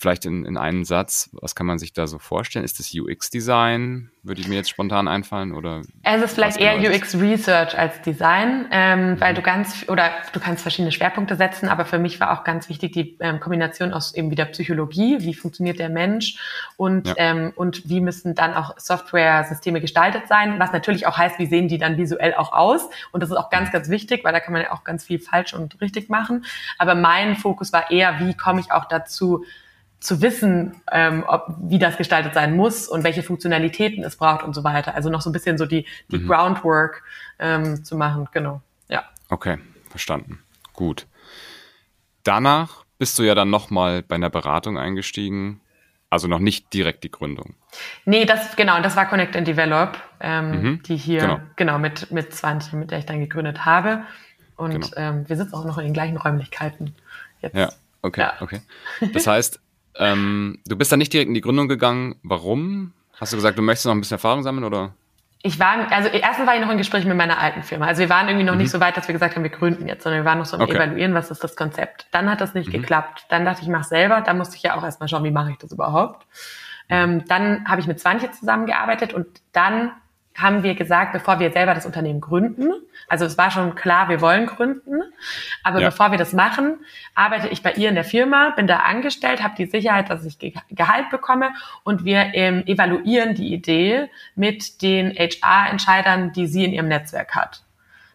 S2: Vielleicht in, in einen Satz, was kann man sich da so vorstellen? Ist das UX-Design? Würde ich mir jetzt spontan einfallen? Oder
S3: es ist vielleicht eher genau UX-Research als Design, ähm, mhm. weil du ganz, oder du kannst verschiedene Schwerpunkte setzen, aber für mich war auch ganz wichtig die ähm, Kombination aus eben wieder Psychologie, wie funktioniert der Mensch und, ja. ähm, und wie müssen dann auch Software-Systeme gestaltet sein, was natürlich auch heißt, wie sehen die dann visuell auch aus und das ist auch ganz, ganz wichtig, weil da kann man ja auch ganz viel falsch und richtig machen, aber mein Fokus war eher, wie komme ich auch dazu, zu wissen, ähm, ob, wie das gestaltet sein muss und welche Funktionalitäten es braucht und so weiter. Also noch so ein bisschen so die, die mhm. Groundwork ähm, zu machen, genau. Ja.
S2: Okay, verstanden. Gut. Danach bist du ja dann nochmal bei einer Beratung eingestiegen, Also noch nicht direkt die Gründung.
S3: Nee, das, genau, das war Connect and Develop, ähm, mhm, die hier, genau, genau mit, mit 20, mit der ich dann gegründet habe. Und genau. ähm, wir sitzen auch noch in den gleichen Räumlichkeiten.
S2: Jetzt. Ja, okay, ja. okay. Das heißt, ähm, du bist dann nicht direkt in die Gründung gegangen. Warum? Hast du gesagt, du möchtest noch ein bisschen Erfahrung sammeln oder?
S3: Ich war, also erstens war ich noch in Gespräch mit meiner alten Firma. Also wir waren irgendwie noch mhm. nicht so weit, dass wir gesagt haben, wir gründen jetzt, sondern wir waren noch so am okay. Evaluieren, was ist das Konzept. Dann hat das nicht mhm. geklappt. Dann dachte ich, ich mache selber. Dann musste ich ja auch erstmal schauen, wie mache ich das überhaupt. Ähm, dann habe ich mit Swantje zusammengearbeitet und dann haben wir gesagt, bevor wir selber das Unternehmen gründen, also es war schon klar, wir wollen gründen, aber ja. bevor wir das machen, arbeite ich bei ihr in der Firma, bin da angestellt, habe die Sicherheit, dass ich Gehalt bekomme und wir ähm, evaluieren die Idee mit den HR-Entscheidern, die sie in ihrem Netzwerk hat.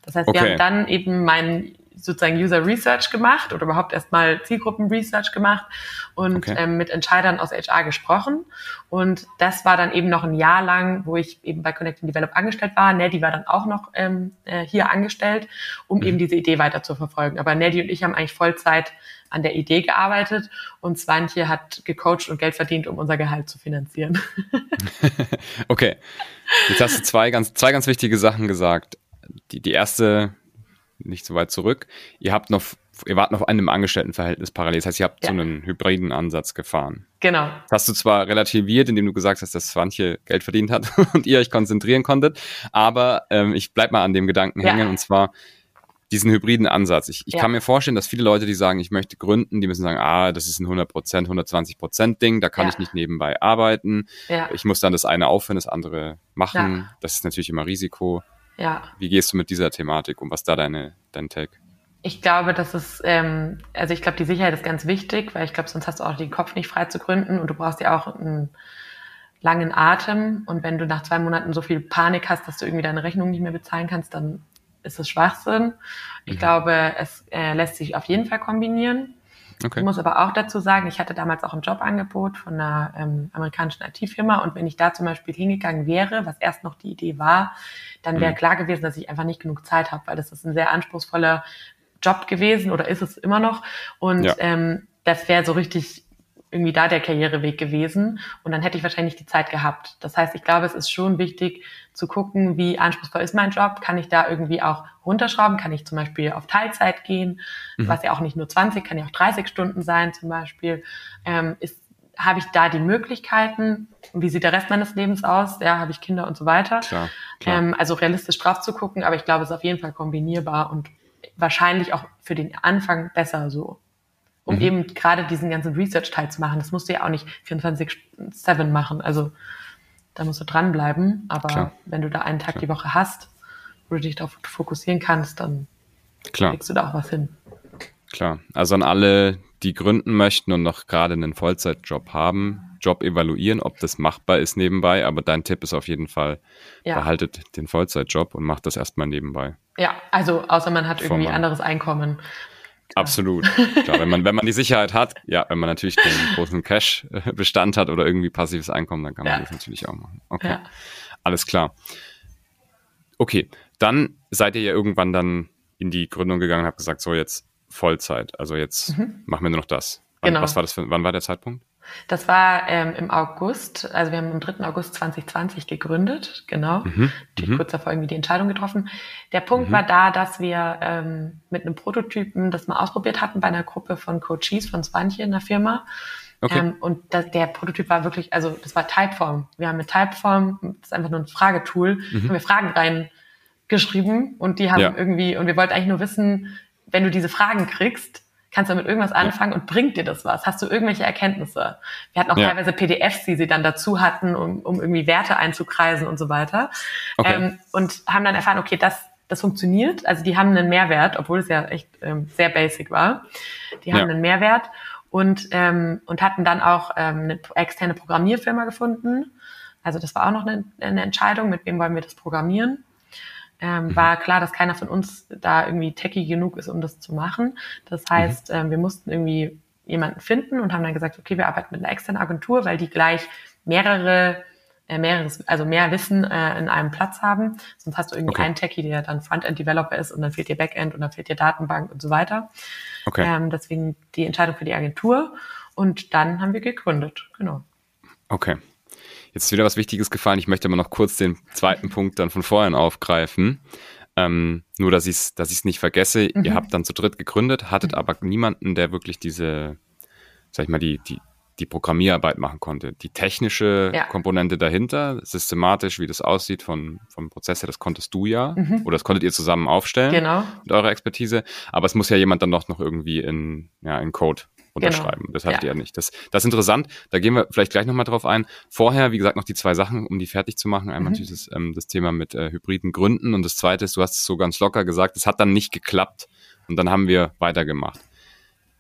S3: Das heißt, okay. wir haben dann eben meinen sozusagen User Research gemacht oder überhaupt erstmal Zielgruppen Research gemacht und okay. ähm, mit Entscheidern aus HR gesprochen. Und das war dann eben noch ein Jahr lang, wo ich eben bei Connect Develop angestellt war. Neddy war dann auch noch ähm, äh, hier angestellt, um mhm. eben diese Idee weiter zu verfolgen. Aber Neddy und ich haben eigentlich Vollzeit an der Idee gearbeitet und Swantje hat gecoacht und Geld verdient, um unser Gehalt zu finanzieren.
S2: okay. Jetzt hast du zwei ganz, zwei ganz wichtige Sachen gesagt. Die, die erste nicht so weit zurück. Ihr habt noch, ihr wart noch an einem Angestelltenverhältnis parallel. Das heißt, ihr habt ja. so einen hybriden Ansatz gefahren.
S3: Genau.
S2: Das hast du zwar relativiert, indem du gesagt hast, dass Swantje Geld verdient hat und ihr euch konzentrieren konntet, aber ähm, ich bleib mal an dem Gedanken ja. hängen und zwar diesen hybriden Ansatz. Ich, ich ja. kann mir vorstellen, dass viele Leute, die sagen, ich möchte gründen, die müssen sagen, ah, das ist ein 100% 120% Ding, da kann ich nicht nebenbei arbeiten. Ich muss dann das eine aufhören, das andere machen. Das ist natürlich immer Risiko. Ja. Wie gehst du mit dieser Thematik um? Was da deine, dein Take?
S3: Ich glaube, das ist, ähm, also ich glaube, die Sicherheit ist ganz wichtig, weil ich glaube, sonst hast du auch den Kopf nicht frei zu gründen und du brauchst ja auch einen langen Atem. Und wenn du nach zwei Monaten so viel Panik hast, dass du irgendwie deine Rechnung nicht mehr bezahlen kannst, dann ist es Schwachsinn. Ich mhm. glaube, es äh, lässt sich auf jeden Fall kombinieren. Okay. Ich muss aber auch dazu sagen, ich hatte damals auch ein Jobangebot von einer ähm, amerikanischen IT-Firma und wenn ich da zum Beispiel hingegangen wäre, was erst noch die Idee war, dann wäre mhm. klar gewesen, dass ich einfach nicht genug Zeit habe, weil das ist ein sehr anspruchsvoller Job gewesen oder ist es immer noch. Und ja. ähm, das wäre so richtig irgendwie da der Karriereweg gewesen und dann hätte ich wahrscheinlich die Zeit gehabt. Das heißt, ich glaube, es ist schon wichtig zu gucken, wie anspruchsvoll ist mein Job, kann ich da irgendwie auch runterschrauben, kann ich zum Beispiel auf Teilzeit gehen, mhm. was ja auch nicht nur 20, kann ja auch 30 Stunden sein zum Beispiel, ähm, ist habe ich da die Möglichkeiten? Wie sieht der Rest meines Lebens aus? Ja, habe ich Kinder und so weiter? Klar, klar. Ähm, also realistisch drauf zu gucken, aber ich glaube, es ist auf jeden Fall kombinierbar und wahrscheinlich auch für den Anfang besser so um mhm. eben gerade diesen ganzen Research-Teil zu machen. Das musst du ja auch nicht 24-7 machen. Also da musst du dranbleiben. Aber Klar. wenn du da einen Tag Klar. die Woche hast, wo du dich darauf fokussieren kannst, dann Klar. kriegst du da auch was hin.
S2: Klar. Also an alle, die gründen möchten und noch gerade einen Vollzeitjob haben, Job evaluieren, ob das machbar ist nebenbei. Aber dein Tipp ist auf jeden Fall, ja. behaltet den Vollzeitjob und macht das erstmal nebenbei.
S3: Ja, also außer man hat irgendwie anderes Einkommen.
S2: Absolut. Klar, wenn man, wenn man die Sicherheit hat, ja, wenn man natürlich den großen Cash-Bestand hat oder irgendwie passives Einkommen, dann kann man ja. das natürlich auch machen. Okay. Ja. Alles klar. Okay, dann seid ihr ja irgendwann dann in die Gründung gegangen und habt gesagt, so jetzt Vollzeit. Also jetzt mhm. machen wir nur noch das. Wann, genau. Was war das für, wann war der Zeitpunkt?
S3: Das war ähm, im August, also wir haben am 3. August 2020 gegründet, genau. Mhm. Mhm. kurz davor irgendwie die Entscheidung getroffen. Der Punkt mhm. war da, dass wir ähm, mit einem Prototypen das mal ausprobiert hatten bei einer Gruppe von Coaches von Swantje in der Firma. Okay. Ähm, und das, der Prototyp war wirklich, also das war Typeform. Wir haben mit Typeform, das ist einfach nur ein Fragetool, mhm. haben wir Fragen reingeschrieben und die haben ja. irgendwie, und wir wollten eigentlich nur wissen, wenn du diese Fragen kriegst, Kannst du damit irgendwas anfangen und bringt dir das was? Hast du irgendwelche Erkenntnisse? Wir hatten auch ja. teilweise PDFs, die sie dann dazu hatten, um, um irgendwie Werte einzukreisen und so weiter. Okay. Ähm, und haben dann erfahren, okay, das, das funktioniert. Also die haben einen Mehrwert, obwohl es ja echt ähm, sehr basic war. Die haben ja. einen Mehrwert und, ähm, und hatten dann auch ähm, eine externe Programmierfirma gefunden. Also das war auch noch eine, eine Entscheidung, mit wem wollen wir das programmieren ähm, mhm. war klar, dass keiner von uns da irgendwie techy genug ist, um das zu machen. Das heißt, mhm. ähm, wir mussten irgendwie jemanden finden und haben dann gesagt, okay, wir arbeiten mit einer externen Agentur, weil die gleich mehrere äh, mehreres, also mehr Wissen äh, in einem Platz haben. Sonst hast du irgendwie okay. einen Techie, der dann Frontend-Developer ist und dann fehlt dir Backend und dann fehlt dir Datenbank und so weiter. Okay. Ähm, deswegen die Entscheidung für die Agentur und dann haben wir gegründet, genau.
S2: Okay. Jetzt ist wieder was Wichtiges gefallen. Ich möchte aber noch kurz den zweiten Punkt dann von vorhin aufgreifen. Ähm, nur, dass ich es dass ich's nicht vergesse. Mhm. Ihr habt dann zu dritt gegründet, hattet mhm. aber niemanden, der wirklich diese, sag ich mal, die, die, die Programmierarbeit machen konnte. Die technische ja. Komponente dahinter, systematisch, wie das aussieht von, vom Prozess her, das konntest du ja. Mhm. Oder das konntet ihr zusammen aufstellen
S3: genau.
S2: mit eurer Expertise. Aber es muss ja jemand dann doch noch irgendwie in, ja, in Code unterschreiben. Genau. Das hattet ja. ihr ja nicht. Das, das ist interessant. Da gehen wir vielleicht gleich nochmal drauf ein. Vorher, wie gesagt, noch die zwei Sachen, um die fertig zu machen. Einmal mhm. dieses, ähm, das Thema mit äh, hybriden Gründen und das zweite ist, du hast es so ganz locker gesagt, es hat dann nicht geklappt. Und dann haben wir weitergemacht.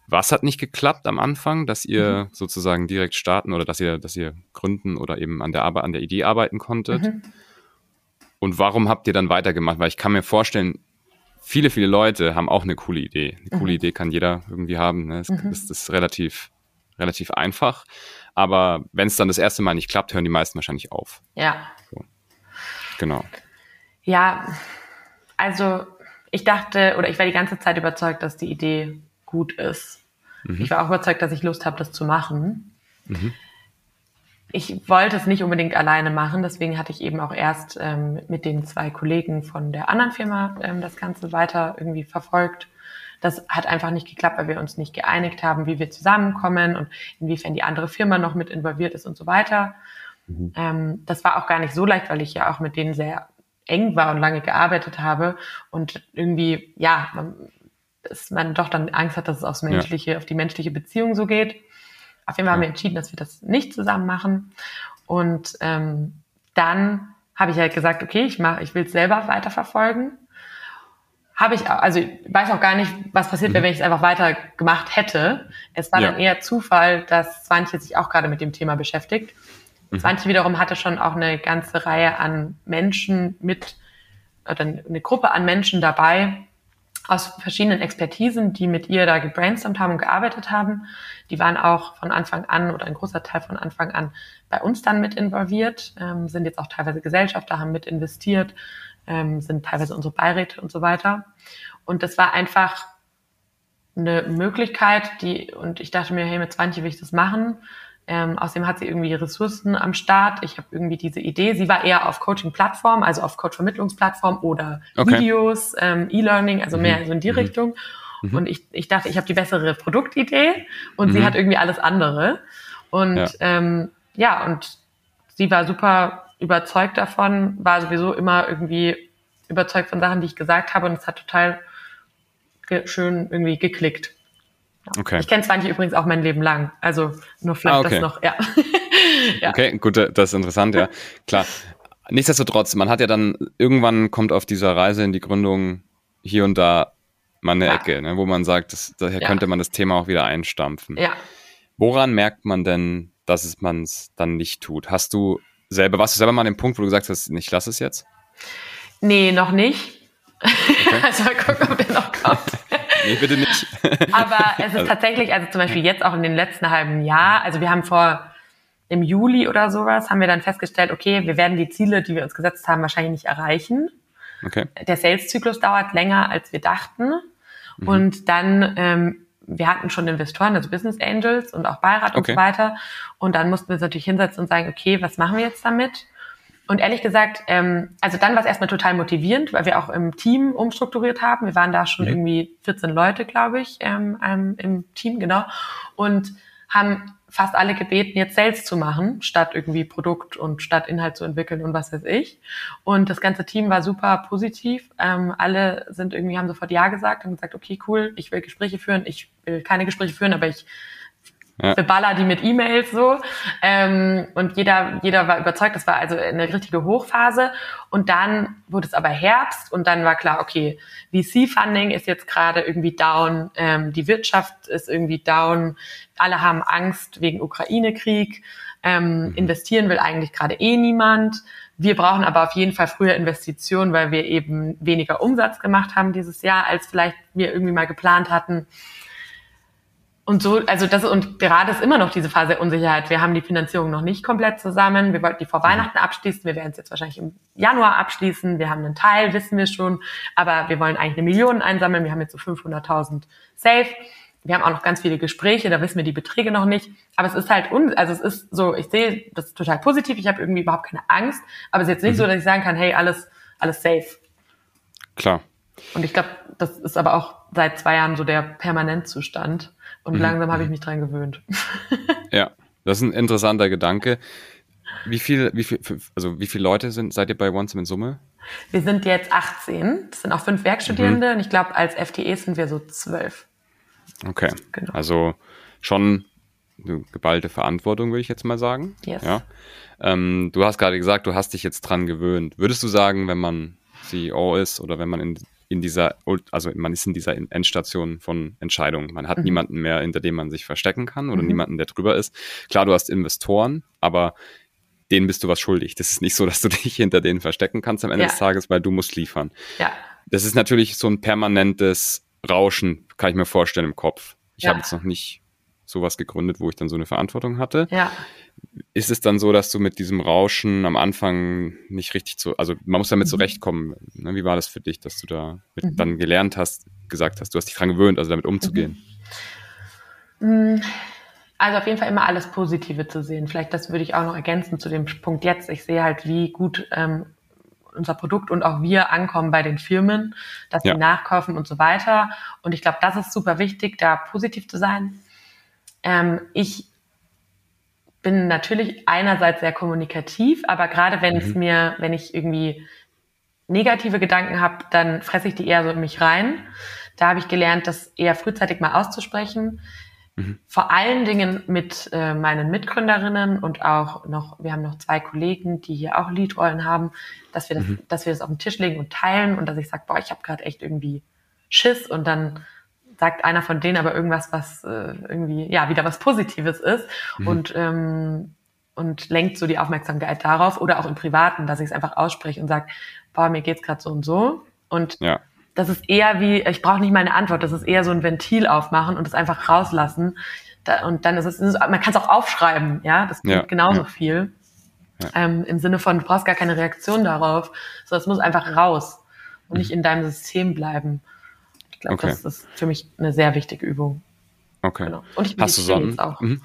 S2: Was hat nicht geklappt am Anfang, dass ihr mhm. sozusagen direkt starten oder dass ihr, dass ihr gründen oder eben an der Arbeit, an der Idee arbeiten konntet? Mhm. Und warum habt ihr dann weitergemacht? Weil ich kann mir vorstellen, viele, viele Leute haben auch eine coole Idee. Eine coole mhm. Idee kann jeder irgendwie haben. Ne? Es, mhm. ist, ist relativ, relativ einfach. Aber wenn es dann das erste Mal nicht klappt, hören die meisten wahrscheinlich auf.
S3: Ja.
S2: So. Genau.
S3: Ja, also ich dachte oder ich war die ganze Zeit überzeugt, dass die Idee gut ist. Mhm. Ich war auch überzeugt, dass ich Lust habe, das zu machen. Mhm ich wollte es nicht unbedingt alleine machen, deswegen hatte ich eben auch erst ähm, mit den zwei Kollegen von der anderen Firma ähm, das Ganze weiter irgendwie verfolgt. Das hat einfach nicht geklappt, weil wir uns nicht geeinigt haben, wie wir zusammenkommen und inwiefern die andere Firma noch mit involviert ist und so weiter. Mhm. Ähm, das war auch gar nicht so leicht, weil ich ja auch mit denen sehr eng war und lange gearbeitet habe und irgendwie, ja, man, dass man doch dann Angst hat, dass es aufs menschliche, ja. auf die menschliche Beziehung so geht. Auf jeden Fall haben wir entschieden, dass wir das nicht zusammen machen. Und ähm, dann habe ich halt gesagt, okay, ich mache, ich will es selber weiterverfolgen. Habe ich, also ich weiß auch gar nicht, was passiert wäre, mhm. wenn ich es einfach weiter gemacht hätte. Es war ja. dann eher Zufall, dass Swantje sich auch gerade mit dem Thema beschäftigt. Mhm. Swantje wiederum hatte schon auch eine ganze Reihe an Menschen mit, oder eine Gruppe an Menschen dabei, aus verschiedenen Expertisen, die mit ihr da gebrainstormt haben und gearbeitet haben. Die waren auch von Anfang an oder ein großer Teil von Anfang an bei uns dann mit involviert, ähm, sind jetzt auch teilweise Gesellschafter, haben mit investiert, ähm, sind teilweise unsere Beiräte und so weiter. Und das war einfach eine Möglichkeit, die, und ich dachte mir, hey, mit 20 will ich das machen. Ähm, außerdem hat sie irgendwie Ressourcen am Start. Ich habe irgendwie diese Idee. Sie war eher auf Coaching-Plattform, also auf Coach-Vermittlungsplattform oder okay. Videos, ähm, E-Learning, also mhm. mehr so in die mhm. Richtung. Mhm. Und ich, ich dachte, ich habe die bessere Produktidee und sie mhm. hat irgendwie alles andere. Und ja. Ähm, ja, und sie war super überzeugt davon, war sowieso immer irgendwie überzeugt von Sachen, die ich gesagt habe und es hat total schön irgendwie geklickt. Okay. Ich kenne Zwanji übrigens auch mein Leben lang. Also nur vielleicht ah, okay. das noch, ja.
S2: ja. Okay, gut, das ist interessant, ja. Klar. Nichtsdestotrotz, man hat ja dann, irgendwann kommt auf dieser Reise in die Gründung hier und da mal eine ja. Ecke, ne, wo man sagt, das, daher ja. könnte man das Thema auch wieder einstampfen.
S3: Ja.
S2: Woran merkt man denn, dass man es dann nicht tut? Hast du selber, warst du selber mal an dem Punkt, wo du gesagt hast, ich lasse es jetzt?
S3: Nee, noch nicht. Okay. also mal gucken, ob der noch kommt.
S2: Nee, bitte nicht.
S3: Aber es ist also tatsächlich, also zum Beispiel jetzt auch in den letzten halben Jahr, also wir haben vor im Juli oder sowas, haben wir dann festgestellt, okay, wir werden die Ziele, die wir uns gesetzt haben, wahrscheinlich nicht erreichen. Okay. Der Sales-Zyklus dauert länger, als wir dachten. Mhm. Und dann, ähm, wir hatten schon Investoren, also Business Angels und auch Beirat okay. und so weiter. Und dann mussten wir uns natürlich hinsetzen und sagen, okay, was machen wir jetzt damit? Und ehrlich gesagt, ähm, also dann war es erstmal total motivierend, weil wir auch im Team umstrukturiert haben. Wir waren da schon mhm. irgendwie 14 Leute, glaube ich, ähm, ähm, im Team, genau. Und haben fast alle gebeten, jetzt Sales zu machen, statt irgendwie Produkt und statt Inhalt zu entwickeln und was weiß ich. Und das ganze Team war super positiv. Ähm, alle sind irgendwie, haben sofort Ja gesagt und gesagt, okay, cool, ich will Gespräche führen. Ich will keine Gespräche führen, aber ich ja. beballer die mit E-Mails so. Ähm, und jeder, jeder war überzeugt, das war also eine richtige Hochphase. Und dann wurde es aber Herbst und dann war klar, okay, VC-Funding ist jetzt gerade irgendwie down, ähm, die Wirtschaft ist irgendwie down, alle haben Angst wegen Ukraine-Krieg, ähm, mhm. investieren will eigentlich gerade eh niemand. Wir brauchen aber auf jeden Fall früher Investitionen, weil wir eben weniger Umsatz gemacht haben dieses Jahr, als vielleicht wir irgendwie mal geplant hatten. Und so, also das und gerade ist immer noch diese Phase der Unsicherheit. Wir haben die Finanzierung noch nicht komplett zusammen. Wir wollten die vor mhm. Weihnachten abschließen. Wir werden es jetzt wahrscheinlich im Januar abschließen. Wir haben einen Teil, wissen wir schon, aber wir wollen eigentlich eine Million einsammeln. Wir haben jetzt so 500.000 safe. wir haben auch noch ganz viele Gespräche, da wissen wir die Beträge noch nicht. Aber es ist halt, un also es ist so, ich sehe das ist total positiv, ich habe irgendwie überhaupt keine Angst, aber es ist jetzt nicht mhm. so, dass ich sagen kann, hey, alles, alles safe.
S2: Klar.
S3: Und ich glaube, das ist aber auch seit zwei Jahren so der Permanentzustand. Und mhm. langsam habe ich mich dran gewöhnt.
S2: ja, das ist ein interessanter Gedanke. Wie viel, wie viel, also wie viele Leute sind, seid ihr bei OneSim in Summe?
S3: Wir sind jetzt 18. Das sind auch fünf Werkstudierende mhm. und ich glaube, als FTE sind wir so zwölf.
S2: Okay. Genau. Also schon eine geballte Verantwortung, würde ich jetzt mal sagen.
S3: Yes.
S2: Ja. Ähm, du hast gerade gesagt, du hast dich jetzt dran gewöhnt. Würdest du sagen, wenn man CEO ist oder wenn man in, in dieser, also man ist in dieser Endstation von Entscheidungen. Man hat mhm. niemanden mehr, hinter dem man sich verstecken kann oder mhm. niemanden, der drüber ist. Klar, du hast Investoren, aber denen bist du was schuldig. Das ist nicht so, dass du dich hinter denen verstecken kannst am Ende ja. des Tages, weil du musst liefern.
S3: Ja.
S2: Das ist natürlich so ein permanentes Rauschen, kann ich mir vorstellen, im Kopf. Ich ja. habe jetzt noch nicht sowas gegründet, wo ich dann so eine Verantwortung hatte.
S3: Ja.
S2: Ist es dann so, dass du mit diesem Rauschen am Anfang nicht richtig zu, also man muss damit mhm. zurechtkommen. Ne? Wie war das für dich, dass du da mhm. dann gelernt hast, gesagt hast, du hast dich dran gewöhnt, also damit umzugehen?
S3: Mhm. Mm, also auf jeden Fall immer alles Positive zu sehen. Vielleicht das würde ich auch noch ergänzen zu dem Punkt jetzt. Ich sehe halt, wie gut ähm, unser Produkt und auch wir ankommen bei den Firmen, dass ja. sie nachkaufen und so weiter. Und ich glaube, das ist super wichtig, da positiv zu sein. Ähm, ich bin natürlich einerseits sehr kommunikativ, aber gerade wenn mhm. es mir, wenn ich irgendwie negative Gedanken habe, dann fresse ich die eher so in mich rein. Da habe ich gelernt, das eher frühzeitig mal auszusprechen. Mhm. Vor allen Dingen mit äh, meinen Mitgründerinnen und auch noch, wir haben noch zwei Kollegen, die hier auch Leadrollen haben, dass wir das, mhm. dass wir das auf den Tisch legen und teilen und dass ich sage, boah, ich habe gerade echt irgendwie Schiss und dann sagt einer von denen aber irgendwas, was äh, irgendwie ja wieder was Positives ist mhm. und ähm, und lenkt so die Aufmerksamkeit darauf oder auch im Privaten, dass ich es einfach ausspreche und sage, boah, mir geht's gerade so und so und ja das ist eher wie, ich brauche nicht mal eine Antwort, das ist eher so ein Ventil aufmachen und es einfach rauslassen. Da, und dann ist es, man kann es auch aufschreiben, ja, das bringt ja, genauso ja. viel. Ähm, Im Sinne von, du brauchst gar keine Reaktion darauf, sondern es muss einfach raus und nicht mhm. in deinem System bleiben. Ich glaube, okay. das ist für mich eine sehr wichtige Übung.
S2: Okay. Genau.
S3: Und ich
S2: Hast du Sonnen? Auch. Mhm.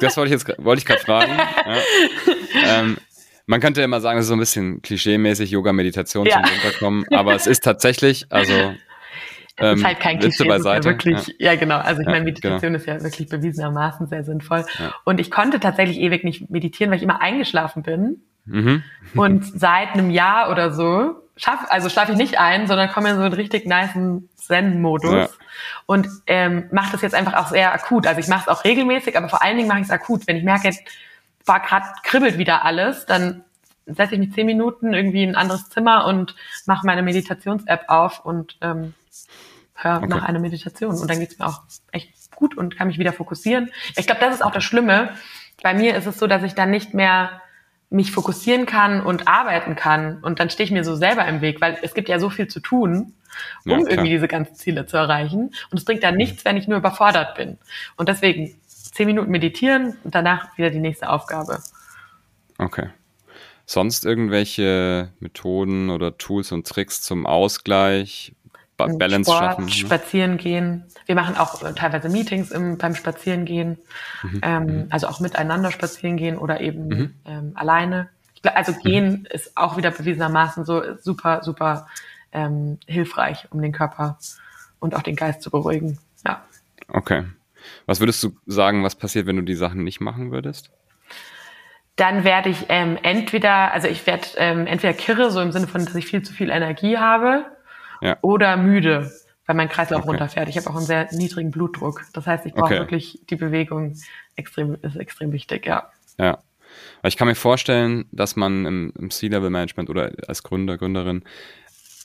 S2: Das wollte ich jetzt wollte ich gerade fragen. ja. ähm, man könnte immer sagen, es ist so ein bisschen klischee-mäßig Yoga-Meditation ja. zum Runterkommen, aber es ist tatsächlich, also
S3: ähm, ist halt kein Klischee, beiseite. Ja wirklich, ja. ja. genau. Also ich ja, meine, Meditation genau. ist ja wirklich bewiesenermaßen sehr sinnvoll. Ja. Und ich konnte tatsächlich ewig nicht meditieren, weil ich immer eingeschlafen bin. Mhm. Und seit einem Jahr oder so schaff, also schlafe ich nicht ein, sondern komme in so einen richtig niceen Zen-Modus. Ja. Und ähm, mache das jetzt einfach auch sehr akut. Also ich mache es auch regelmäßig, aber vor allen Dingen mache ich es akut. Wenn ich merke, war gerade kribbelt wieder alles, dann setze ich mich zehn Minuten irgendwie in ein anderes Zimmer und mache meine Meditations-App auf und ähm, höre okay. nach einer Meditation. Und dann geht's mir auch echt gut und kann mich wieder fokussieren. Ich glaube, das ist auch das Schlimme. Bei mir ist es so, dass ich dann nicht mehr mich fokussieren kann und arbeiten kann. Und dann stehe ich mir so selber im Weg, weil es gibt ja so viel zu tun, um ja, irgendwie diese ganzen Ziele zu erreichen. Und es bringt dann nichts, wenn ich nur überfordert bin. Und deswegen zehn Minuten meditieren und danach wieder die nächste Aufgabe.
S2: Okay. Sonst irgendwelche Methoden oder Tools und Tricks zum Ausgleich, ba Balance
S3: Sport,
S2: schaffen? Ne?
S3: Spazieren gehen. Wir machen auch äh, teilweise Meetings im, beim Spazierengehen, mhm. ähm, mhm. also auch miteinander spazieren gehen oder eben mhm. ähm, alleine. Also gehen mhm. ist auch wieder bewiesenermaßen so super, super ähm, hilfreich, um den Körper und auch den Geist zu beruhigen. Ja.
S2: Okay. Was würdest du sagen, was passiert, wenn du die Sachen nicht machen würdest?
S3: Dann werde ich ähm, entweder, also ich werde ähm, entweder kirre, so im Sinne von, dass ich viel zu viel Energie habe, ja. oder müde, weil mein Kreislauf okay. runterfährt. Ich habe auch einen sehr niedrigen Blutdruck. Das heißt, ich brauche okay. wirklich die Bewegung extrem, ist extrem wichtig, ja.
S2: Ja. Ich kann mir vorstellen, dass man im, im C-Level-Management oder als Gründer, Gründerin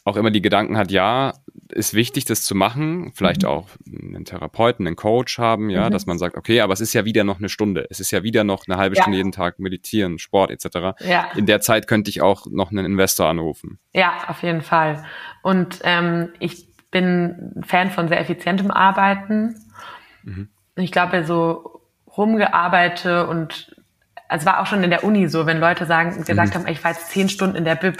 S2: auch immer die Gedanken hat, ja, ist wichtig, das zu machen, vielleicht mhm. auch einen Therapeuten, einen Coach haben, ja, mhm. dass man sagt, okay, aber es ist ja wieder noch eine Stunde, es ist ja wieder noch eine halbe ja. Stunde jeden Tag meditieren, Sport etc. Ja. In der Zeit könnte ich auch noch einen Investor anrufen.
S3: Ja, auf jeden Fall. Und ähm, ich bin Fan von sehr effizientem Arbeiten. Mhm. Ich glaube, so rumgearbeitet und es war auch schon in der Uni so, wenn Leute sagen, gesagt mhm. haben, ich war jetzt zehn Stunden in der Bib,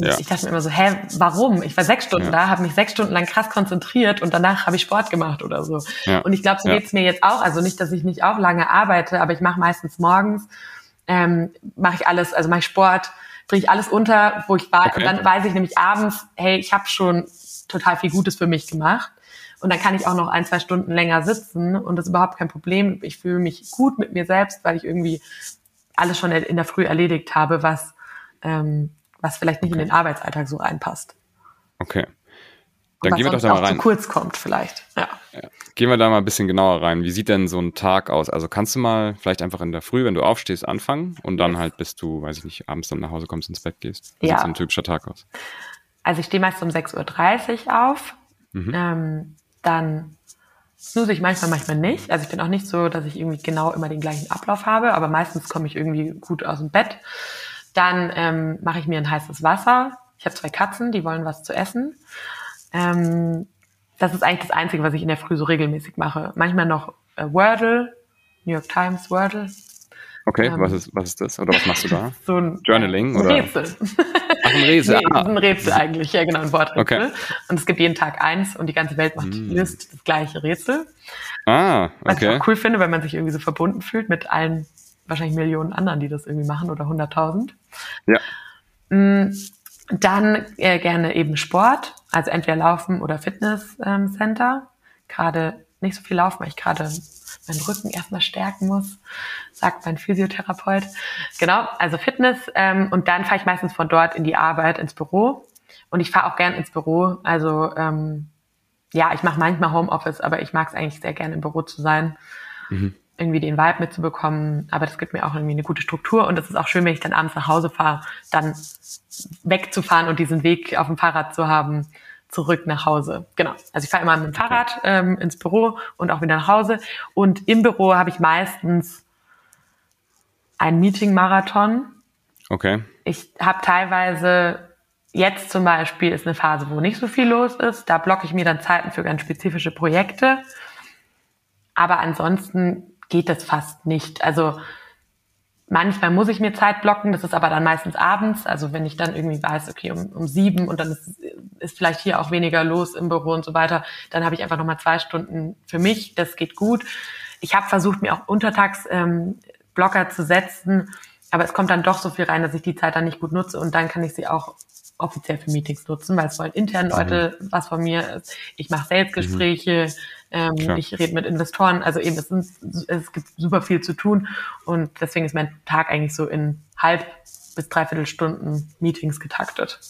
S2: Ja.
S3: Ich dachte mir immer so, hä, warum? Ich war sechs Stunden
S2: Ja.
S3: da, habe mich sechs Stunden lang krass konzentriert und danach habe ich Sport gemacht oder so.
S2: Ja.
S3: Und ich glaube, so geht's mir jetzt auch. Also nicht, dass ich nicht auch lange arbeite, aber ich mache meistens morgens, ähm, mache ich alles, also mache ich Sport, bringe ich alles unter, wo ich war.
S2: Okay.
S3: Und dann weiß ich nämlich abends, hey, ich habe schon total viel Gutes für mich gemacht. Und dann kann ich auch noch ein, zwei Stunden länger sitzen und das ist überhaupt kein Problem. Ich fühle mich gut mit mir selbst, weil ich irgendwie alles schon in der Früh erledigt habe, was, ähm, was vielleicht nicht in den Arbeitsalltag so reinpasst.
S2: Okay. Dann gehen wir doch da mal rein.
S3: zu kurz kommt vielleicht. Ja.
S2: Gehen wir da mal ein bisschen genauer rein. Wie sieht denn so ein Tag aus? Also kannst du mal vielleicht einfach in der Früh, wenn du aufstehst, anfangen und dann
S3: Yes.
S2: halt, bis du, weiß ich nicht, abends dann nach Hause kommst, ins Bett gehst? Wie
S3: Ja.
S2: sieht so ein typischer Tag aus?
S3: Also ich stehe meist um 6.30 Uhr auf.
S2: Mhm.
S3: Ähm, dann snooze ich manchmal, manchmal nicht. Also ich bin auch nicht so, dass ich irgendwie genau immer den gleichen Ablauf habe, aber meistens komme ich irgendwie gut aus dem Bett. Dann ähm, mache ich mir ein heißes Wasser. Ich habe zwei Katzen, die wollen was zu essen. Ähm, das ist eigentlich das Einzige, was ich in der Früh so regelmäßig mache. Manchmal noch äh, Wordle, New York Times Wordle.
S2: Okay,
S3: Ähm.
S2: was, ist, was ist das? Oder was machst du da?
S3: So ein
S2: Journaling,
S3: ein
S2: oder?
S3: Rätsel.
S2: Ach, ein Rätsel.
S3: Nee,
S2: ah.
S3: ein Rätsel eigentlich, ja genau, ein Worträtsel.
S2: Okay.
S3: Und es gibt jeden Tag eins und die ganze Welt macht,
S2: Mm.
S3: löst das gleiche Rätsel.
S2: ah,
S3: Was ich
S2: okay.
S3: auch cool finde, weil man sich irgendwie so verbunden fühlt mit allen wahrscheinlich Millionen anderen, die das irgendwie machen oder 100.000.
S2: Ja.
S3: Mm, Dann äh, gerne eben Sport, also entweder Laufen oder Fitnesscenter. Ähm, gerade nicht so viel laufen, weil ich gerade meinen Rücken erstmal stärken muss, sagt mein Physiotherapeut. Genau, also Fitness. Ähm, und dann fahre ich meistens von dort in die Arbeit, ins Büro. Und ich fahre auch gern ins Büro. Also ähm, ja, ich mache manchmal Homeoffice, aber ich mag es eigentlich sehr gerne im Büro zu sein.
S2: Mhm.
S3: Irgendwie den Vibe mitzubekommen. Aber das gibt mir auch irgendwie eine gute Struktur. Und es ist auch schön, wenn ich dann abends nach Hause fahre, dann wegzufahren und diesen Weg auf dem Fahrrad zu haben, zurück nach Hause. Genau. Also ich fahre immer mit dem Fahrrad ähm, ins Büro und auch wieder nach Hause. Und im Büro habe ich meistens einen Meeting-Marathon.
S2: Okay.
S3: Ich habe teilweise, jetzt zum Beispiel ist eine Phase, wo nicht so viel los ist. Da blocke ich mir dann Zeiten für ganz spezifische Projekte. Aber ansonsten geht das fast nicht. Also manchmal muss ich mir Zeit blocken, das ist aber dann meistens abends. Also wenn ich dann irgendwie weiß, okay, um, um sieben und dann ist, ist vielleicht hier auch weniger los im Büro und so weiter, dann habe ich einfach nochmal zwei Stunden für mich. Das geht gut. Ich habe versucht, mir auch untertags ähm, Blocker zu setzen, aber es kommt dann doch so viel rein, dass ich die Zeit dann nicht gut nutze und dann kann ich sie auch offiziell für Meetings nutzen, weil es wollen intern Leute was von mir. Ich mache Selbstgespräche, ähm, ich rede mit Investoren. Also eben, es, sind, es gibt super viel zu tun und deswegen ist mein Tag eigentlich so in halb bis dreiviertel Stunden Meetings getaktet.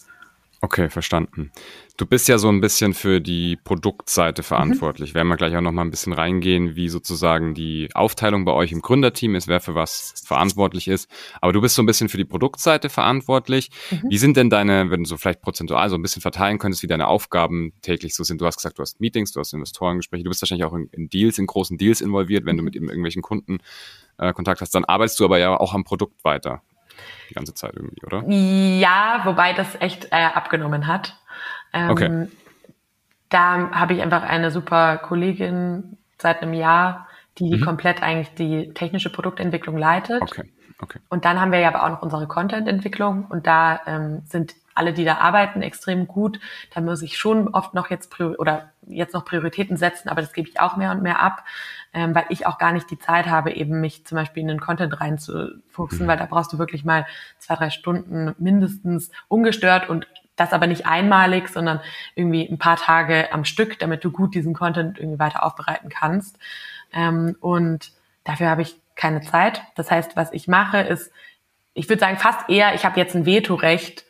S2: Okay, verstanden. Du bist ja so ein bisschen für die
S3: Mhm.
S2: Produktseite verantwortlich. Werden wir gleich auch noch mal ein bisschen reingehen, wie sozusagen die Aufteilung bei euch im Gründerteam ist, wer für was verantwortlich ist. Aber du bist so ein bisschen für die Produktseite verantwortlich.
S3: Mhm.
S2: Wie sind denn deine, wenn du so vielleicht prozentual so ein bisschen verteilen könntest, wie deine Aufgaben täglich so sind? Du hast gesagt, du hast Meetings, du hast Investorengespräche, du bist wahrscheinlich auch in, in Deals, in großen Deals involviert, wenn du
S3: Mhm.
S2: mit irgendwelchen Kunden äh, Kontakt hast. Dann arbeitest du aber ja auch am Produkt weiter. Die ganze Zeit irgendwie, oder?
S3: Ja, wobei das echt äh, abgenommen hat. Ähm,
S2: Okay.
S3: Da habe ich einfach eine super Kollegin seit einem Jahr, die
S2: Mhm.
S3: komplett eigentlich die technische Produktentwicklung leitet.
S2: Okay, okay.
S3: Und dann haben wir ja aber auch noch unsere Content-Entwicklung und da ähm, sind alle, die da arbeiten, extrem gut. Da muss ich schon oft noch jetzt oder jetzt noch Prioritäten setzen, aber das gebe ich auch mehr und mehr ab, ähm, weil ich auch gar nicht die Zeit habe, eben mich zum Beispiel in den Content reinzufuchsen,
S2: Mhm.
S3: weil da brauchst du wirklich mal zwei, drei Stunden mindestens ungestört und das aber nicht einmalig, sondern irgendwie ein paar Tage am Stück, damit du gut diesen Content irgendwie weiter aufbereiten kannst. Ähm, und dafür habe ich keine Zeit. Das heißt, was ich mache, ist, ich würde sagen, fast eher, ich habe jetzt ein Vetorecht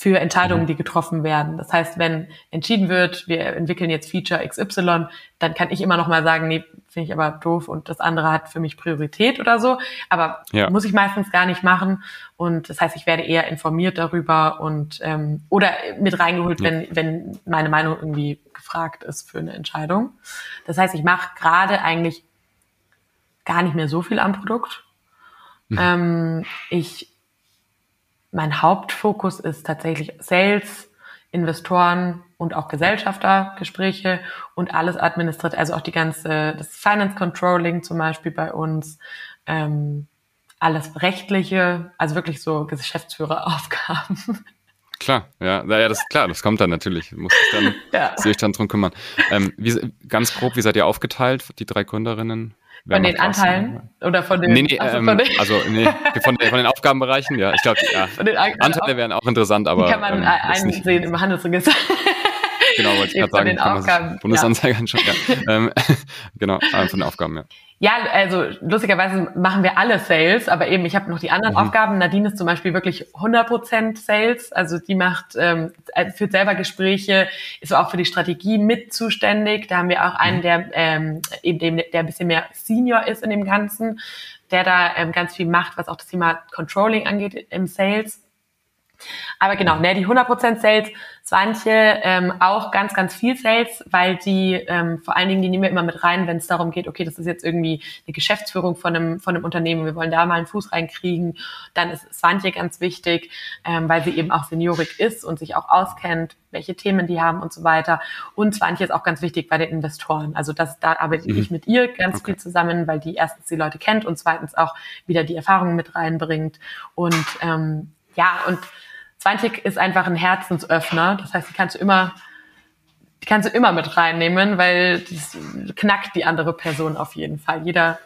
S3: für Entscheidungen, die getroffen werden. Das heißt, wenn entschieden wird, wir entwickeln jetzt Feature XY, dann kann ich immer noch mal sagen, nee, finde ich aber doof und das andere hat für mich Priorität oder so. Aber
S2: Ja.
S3: muss ich meistens gar nicht machen. Und das heißt, ich werde eher informiert darüber und ähm, oder mit reingeholt, wenn, wenn meine Meinung irgendwie gefragt ist für eine Entscheidung. Das heißt, ich mache gerade eigentlich gar nicht mehr so viel am Produkt. Ähm, ich mein Hauptfokus ist tatsächlich Sales, Investoren und auch Gesellschaftergespräche und alles administrativ, also auch die ganze, das Finance Controlling zum Beispiel bei uns, ähm, alles rechtliche, also wirklich so Geschäftsführeraufgaben.
S2: Klar, ja, ja, das ist klar, das kommt dann natürlich. Muss ich dann, ja. sich dann drum kümmern. Ähm, wie, ganz grob, wie seid ihr aufgeteilt, die drei Gründerinnen?
S3: Von den Anteilen oder von den,
S2: nee, nee, also, ähm, von, den also nee, von, von, den Aufgabenbereichen, ja. Ich glaube, ja. Anteile wären auch interessant, aber.
S3: Die kann man ähm, einsehen im Handelsregister.
S2: Genau, wollte ich gerade sagen. Den Aufgaben. Bundesanzeiger ja. schon, ja. ähm, genau, äh, von den Aufgaben, ja.
S3: Ja, also lustigerweise machen wir alle Sales, aber eben, ich habe noch die anderen mhm. Aufgaben. Nadine ist zum Beispiel wirklich 100% Sales, also die macht, ähm, äh, führt selber Gespräche, ist auch für die Strategie mit zuständig. Da haben wir auch einen, mhm. der ähm, eben dem, der ein bisschen mehr Senior ist in dem Ganzen, der da ähm, ganz viel macht, was auch das Thema Controlling angeht im Sales. Aber genau, ne, die 100% Sales, Swantje ähm, auch ganz, ganz viel Sales, weil die ähm, vor allen Dingen, die nehmen wir immer mit rein, wenn es darum geht, okay, das ist jetzt irgendwie eine Geschäftsführung von einem, von einem Unternehmen, wir wollen da mal einen Fuß reinkriegen, dann ist Swantje ganz wichtig, ähm, weil sie eben auch seniorig ist und sich auch auskennt, welche Themen die haben und so weiter. Und Swantje ist auch ganz wichtig bei den Investoren. Also das, da arbeite mhm. ich mit ihr ganz okay. viel zusammen, weil die erstens die Leute kennt und zweitens auch wieder die Erfahrungen mit reinbringt. Und ähm, ja, und Zwanzig ist einfach ein Herzensöffner. Das heißt, die kannst du immer, die kannst du immer mit reinnehmen, weil das knackt die andere Person auf jeden Fall. Jeder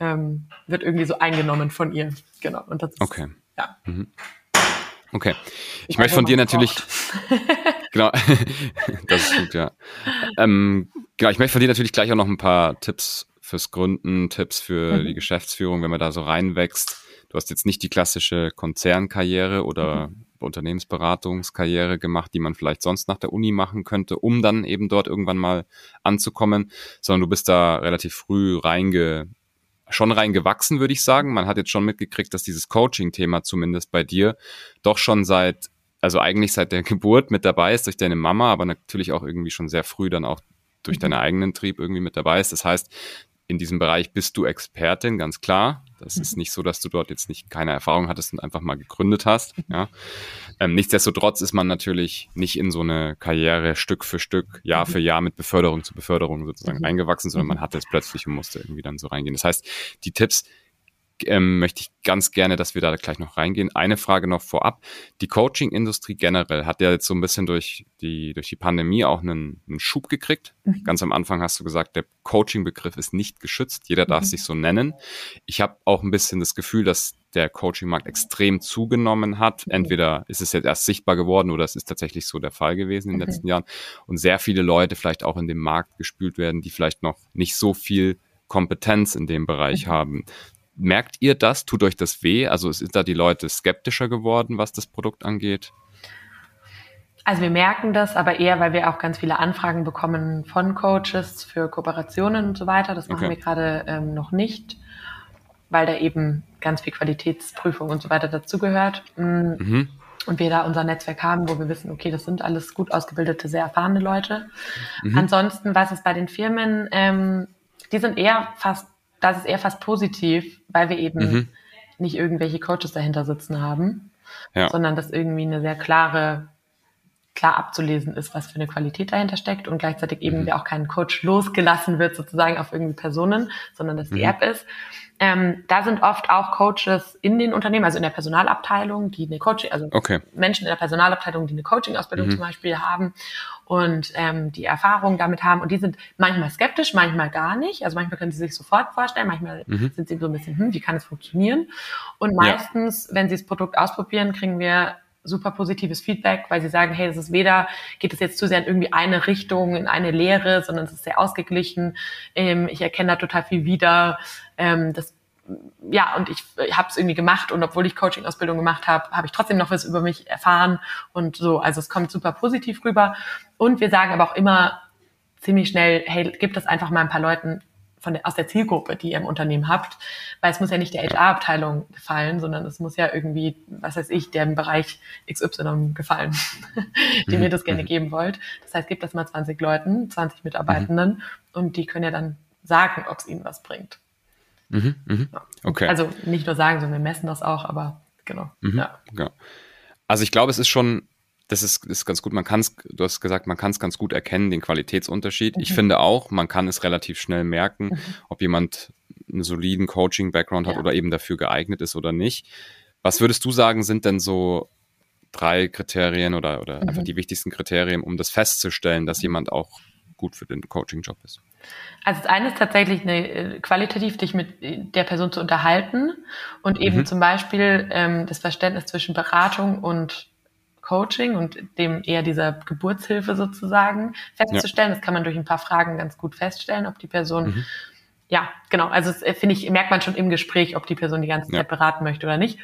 S3: ähm, wird irgendwie so eingenommen von ihr. Genau.
S2: Und das ist, okay. Ja. Mhm. Okay. Ich, ich möchte von dir natürlich. genau. das ist gut, ja. Ähm, genau, ich möchte von dir natürlich gleich auch noch ein paar Tipps fürs Gründen, Tipps für mhm. die Geschäftsführung, wenn man da so reinwächst. Du hast jetzt nicht die klassische Konzernkarriere oder mhm. Unternehmensberatungskarriere gemacht, die man vielleicht sonst nach der Uni machen könnte, um dann eben dort irgendwann mal anzukommen, sondern du bist da relativ früh reinge schon reingewachsen, würde ich sagen. Man hat jetzt schon mitgekriegt, dass dieses Coaching-Thema zumindest bei dir doch schon seit, also eigentlich seit der Geburt mit dabei ist durch deine Mama, aber natürlich auch irgendwie schon sehr früh dann auch durch mhm. deinen eigenen Trieb irgendwie mit dabei ist. Das heißt, in diesem Bereich bist du Expertin, ganz klar. Das mhm. ist nicht so, dass du dort jetzt nicht keine Erfahrung hattest und einfach mal gegründet hast. Mhm. Ja. Ähm, nichtsdestotrotz ist man natürlich nicht in so eine Karriere Stück für Stück, Jahr mhm. für Jahr mit Beförderung zu Beförderung sozusagen mhm. eingewachsen, sondern man mhm. hat jetzt plötzlich und musste irgendwie dann so reingehen. Das heißt, die Tipps, ähm, möchte ich ganz gerne, dass wir da gleich noch reingehen. Eine Frage noch vorab. Die Coaching-Industrie generell hat ja jetzt so ein bisschen durch die, durch die Pandemie auch einen, einen Schub gekriegt. Mhm. Ganz am Anfang hast du gesagt, der Coaching-Begriff ist nicht geschützt. Jeder darf mhm. sich so nennen. Ich habe auch ein bisschen das Gefühl, dass der Coaching-Markt extrem zugenommen hat. Mhm. Entweder ist es jetzt erst sichtbar geworden oder es ist tatsächlich so der Fall gewesen in den mhm. letzten Jahren. Und sehr viele Leute vielleicht auch in den Markt gespült werden, die vielleicht noch nicht so viel Kompetenz in dem Bereich mhm. haben. Merkt ihr das? Tut euch das weh? Also sind da die Leute skeptischer geworden, was das Produkt angeht?
S3: Also wir merken das, aber eher, weil wir auch ganz viele Anfragen bekommen von Coaches für Kooperationen und so weiter. Das machen okay. wir gerade ähm, noch nicht, weil da eben ganz viel Qualitätsprüfung und so weiter dazugehört. Mm. Mhm. Und wir da unser Netzwerk haben, wo wir wissen, okay, das sind alles gut ausgebildete, sehr erfahrene Leute. Mhm. Ansonsten, was ist bei den Firmen, ähm, die sind eher fast das ist eher fast positiv, weil wir eben mhm. nicht irgendwelche Coaches dahinter sitzen haben, ja. sondern dass irgendwie eine sehr klare, klar abzulesen ist, was für eine Qualität dahinter steckt und gleichzeitig eben mhm. auch kein Coach losgelassen wird sozusagen auf irgendwie Personen, sondern dass die mhm. App ist. Ähm, da sind oft auch Coaches in den Unternehmen, also in der Personalabteilung, die eine Coaching, also okay. Menschen in der Personalabteilung, die eine Coaching-Ausbildung mhm. zum Beispiel haben und ähm, die Erfahrung damit haben. Und die sind manchmal skeptisch, manchmal gar nicht. Also manchmal können sie sich sofort vorstellen, manchmal mhm. sind sie so ein bisschen, hm, wie kann es funktionieren? Und meistens, ja. wenn sie das Produkt ausprobieren, kriegen wir super positives Feedback, weil sie sagen, hey, das ist weder, geht es jetzt zu sehr in irgendwie eine Richtung, in eine Lehre, sondern es ist sehr ausgeglichen. Ähm, ich erkenne da total viel wieder. Ähm, das ja, und ich, ich habe es irgendwie gemacht und obwohl ich Coaching-Ausbildung gemacht habe, habe ich trotzdem noch was über mich erfahren und so. Also es kommt super positiv rüber. Und wir sagen aber auch immer ziemlich schnell, hey, gib das einfach mal ein paar Leuten von der, aus der Zielgruppe, die ihr im Unternehmen habt, weil es muss ja nicht der HR-Abteilung gefallen, sondern es muss ja irgendwie, was weiß ich, dem Bereich XY gefallen, die mhm. mir das gerne mhm. geben wollt. Das heißt, gebt das mal 20 Leuten, 20 Mitarbeitenden mhm. und die können ja dann sagen, ob es ihnen was bringt. Mhm, mh. Okay. Also nicht nur sagen, sondern wir messen das auch, aber genau. Mhm, ja.
S2: genau. Also ich glaube, es ist schon, das ist, ist ganz gut, man kann es, du hast gesagt, man kann es ganz gut erkennen, den Qualitätsunterschied. Mhm. Ich finde auch, man kann es relativ schnell merken, mhm. ob jemand einen soliden Coaching-Background hat ja. oder eben dafür geeignet ist oder nicht. Was würdest du sagen, sind denn so drei Kriterien oder, oder mhm. einfach die wichtigsten Kriterien, um das festzustellen, dass jemand auch gut für den Coaching-Job ist?
S3: Also das eine ist tatsächlich eine, äh, qualitativ dich mit der Person zu unterhalten und eben mhm. zum Beispiel ähm, das Verständnis zwischen Beratung und Coaching und dem eher dieser Geburtshilfe sozusagen festzustellen. Ja. Das kann man durch ein paar Fragen ganz gut feststellen, ob die Person mhm. ja, genau. Also äh, finde ich, merkt man schon im Gespräch, ob die Person die ganze Zeit ja. beraten möchte oder nicht.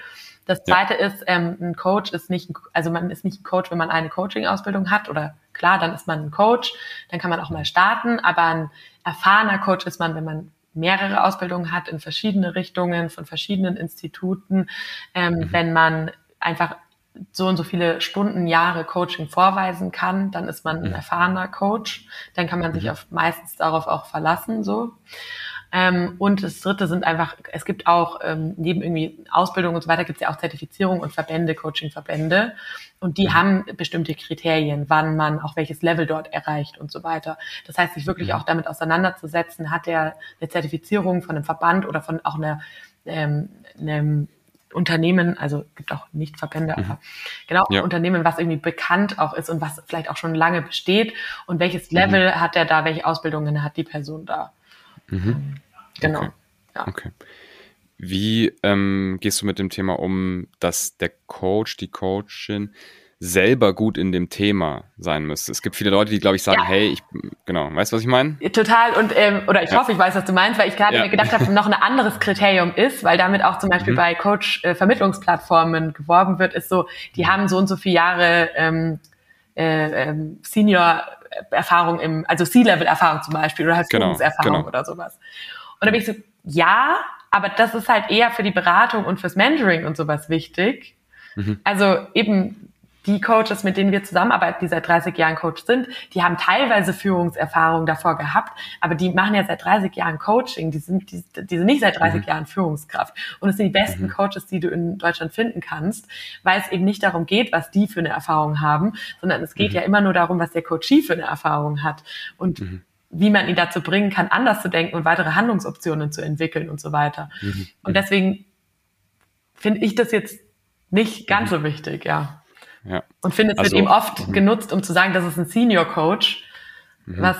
S3: Das zweite ja. ist, ähm, ein Coach ist nicht, also man ist nicht ein Coach, wenn man eine Coaching-Ausbildung hat oder klar, dann ist man ein Coach, dann kann man auch mal starten, aber ein erfahrener Coach ist man, wenn man mehrere Ausbildungen hat in verschiedene Richtungen von verschiedenen Instituten, ähm, mhm. wenn man einfach so und so viele Stunden, Jahre Coaching vorweisen kann, dann ist man ein erfahrener Coach. Dann kann man sich mhm. auf, meistens darauf auch verlassen, so. Ähm, und das dritte sind einfach, es gibt auch ähm, neben irgendwie Ausbildung und so weiter, gibt es ja auch Zertifizierung und Verbände, Coaching-Verbände. Und die mhm. haben bestimmte Kriterien, wann man auch welches Level dort erreicht und so weiter. Das heißt, sich wirklich mhm. auch damit auseinanderzusetzen, hat der eine Zertifizierung von einem Verband oder von auch einer, ähm, einem Unternehmen, also gibt auch nicht Verbände, mhm. aber genau, ja. Unternehmen, was irgendwie bekannt auch ist und was vielleicht auch schon lange besteht und welches mhm. Level mhm. hat der da, welche Ausbildungen hat die Person da. Mhm. Genau.
S2: Okay. Ja. okay. Wie ähm, gehst du mit dem Thema um, dass der Coach, die Coachin selber gut in dem Thema sein müsste. Es gibt viele Leute, die, glaube ich, sagen, ja. hey, ich, genau, weißt du, was ich meine?
S3: Total und, ähm, oder ich ja. hoffe, ich weiß, was du meinst, weil ich gerade ja. mir gedacht habe, noch ein anderes Kriterium ist, weil damit auch zum Beispiel mhm. bei Coach-Vermittlungsplattformen äh, geworben wird, ist so, die haben so und so viele Jahre ähm, äh, ähm, Senior Erfahrung im, also C-Level-Erfahrung zum Beispiel oder halt genau, Führungserfahrung genau. oder sowas. Und da bin ich so, ja, aber das ist halt eher für die Beratung und fürs Mentoring und sowas wichtig. Mhm. Also eben die Coaches, mit denen wir zusammenarbeiten, die seit 30 Jahren Coach sind, die haben teilweise Führungserfahrung davor gehabt, aber die machen ja seit 30 Jahren Coaching, die sind, die, die sind nicht seit 30 mhm. Jahren Führungskraft. Und es sind die besten mhm. Coaches, die du in Deutschland finden kannst, weil es eben nicht darum geht, was die für eine Erfahrung haben, sondern es geht mhm. ja immer nur darum, was der Coachie für eine Erfahrung hat. Und mhm. wie man ihn dazu bringen kann, anders zu denken und weitere Handlungsoptionen zu entwickeln und so weiter. Mhm. Und deswegen finde ich das jetzt nicht ganz mhm. so wichtig, ja. Ja. Und finde, es also, wird eben oft mh. genutzt, um zu sagen, das ist ein Senior Coach, mhm. was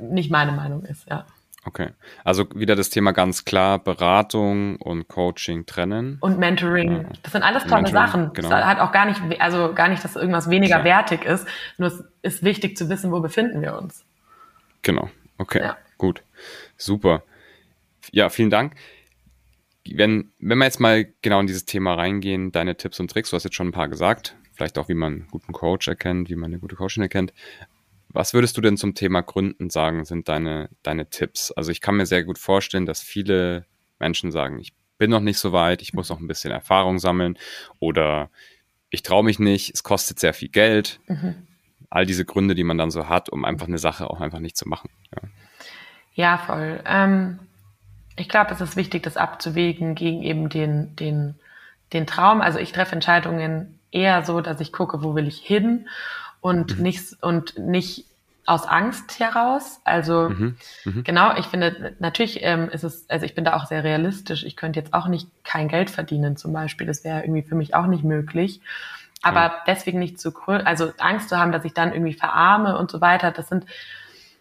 S3: nicht meine Meinung ist, ja.
S2: Okay. Also wieder das Thema ganz klar, Beratung und Coaching trennen.
S3: Und Mentoring. Ja. Das sind alles tolle Mentoring, Sachen. Genau. Das hat auch gar nicht, also gar nicht, dass irgendwas weniger Klar. wertig ist. Nur es ist wichtig zu wissen, wo befinden wir uns.
S2: Genau. Okay. Ja. Gut. Super. Ja, vielen Dank. Wenn, wenn wir jetzt mal genau in dieses Thema reingehen, deine Tipps und Tricks, du hast jetzt schon ein paar gesagt, vielleicht auch, wie man einen guten Coach erkennt, wie man eine gute Coachin erkennt. Was würdest du denn zum Thema Gründen sagen, sind deine, deine Tipps? Also ich kann mir sehr gut vorstellen, dass viele Menschen sagen, ich bin noch nicht so weit, ich muss noch ein bisschen Erfahrung sammeln oder ich traue mich nicht, es kostet sehr viel Geld. Mhm. All diese Gründe, die man dann so hat, um einfach eine Sache auch einfach nicht zu machen.
S3: Ja, ja voll. Ähm, ich glaube, es ist wichtig, das abzuwägen gegen eben den, den, den Traum. Also ich treffe Entscheidungen eher so, dass ich gucke, wo will ich hin und mhm. nicht und nicht aus Angst heraus. Also mhm. Mhm. genau, ich finde natürlich ähm, ist es, also ich bin da auch sehr realistisch. Ich könnte jetzt auch nicht kein Geld verdienen zum Beispiel. Das wäre irgendwie für mich auch nicht möglich. Aber ja. deswegen nicht zu also Angst zu haben, dass ich dann irgendwie verarme und so weiter. Das sind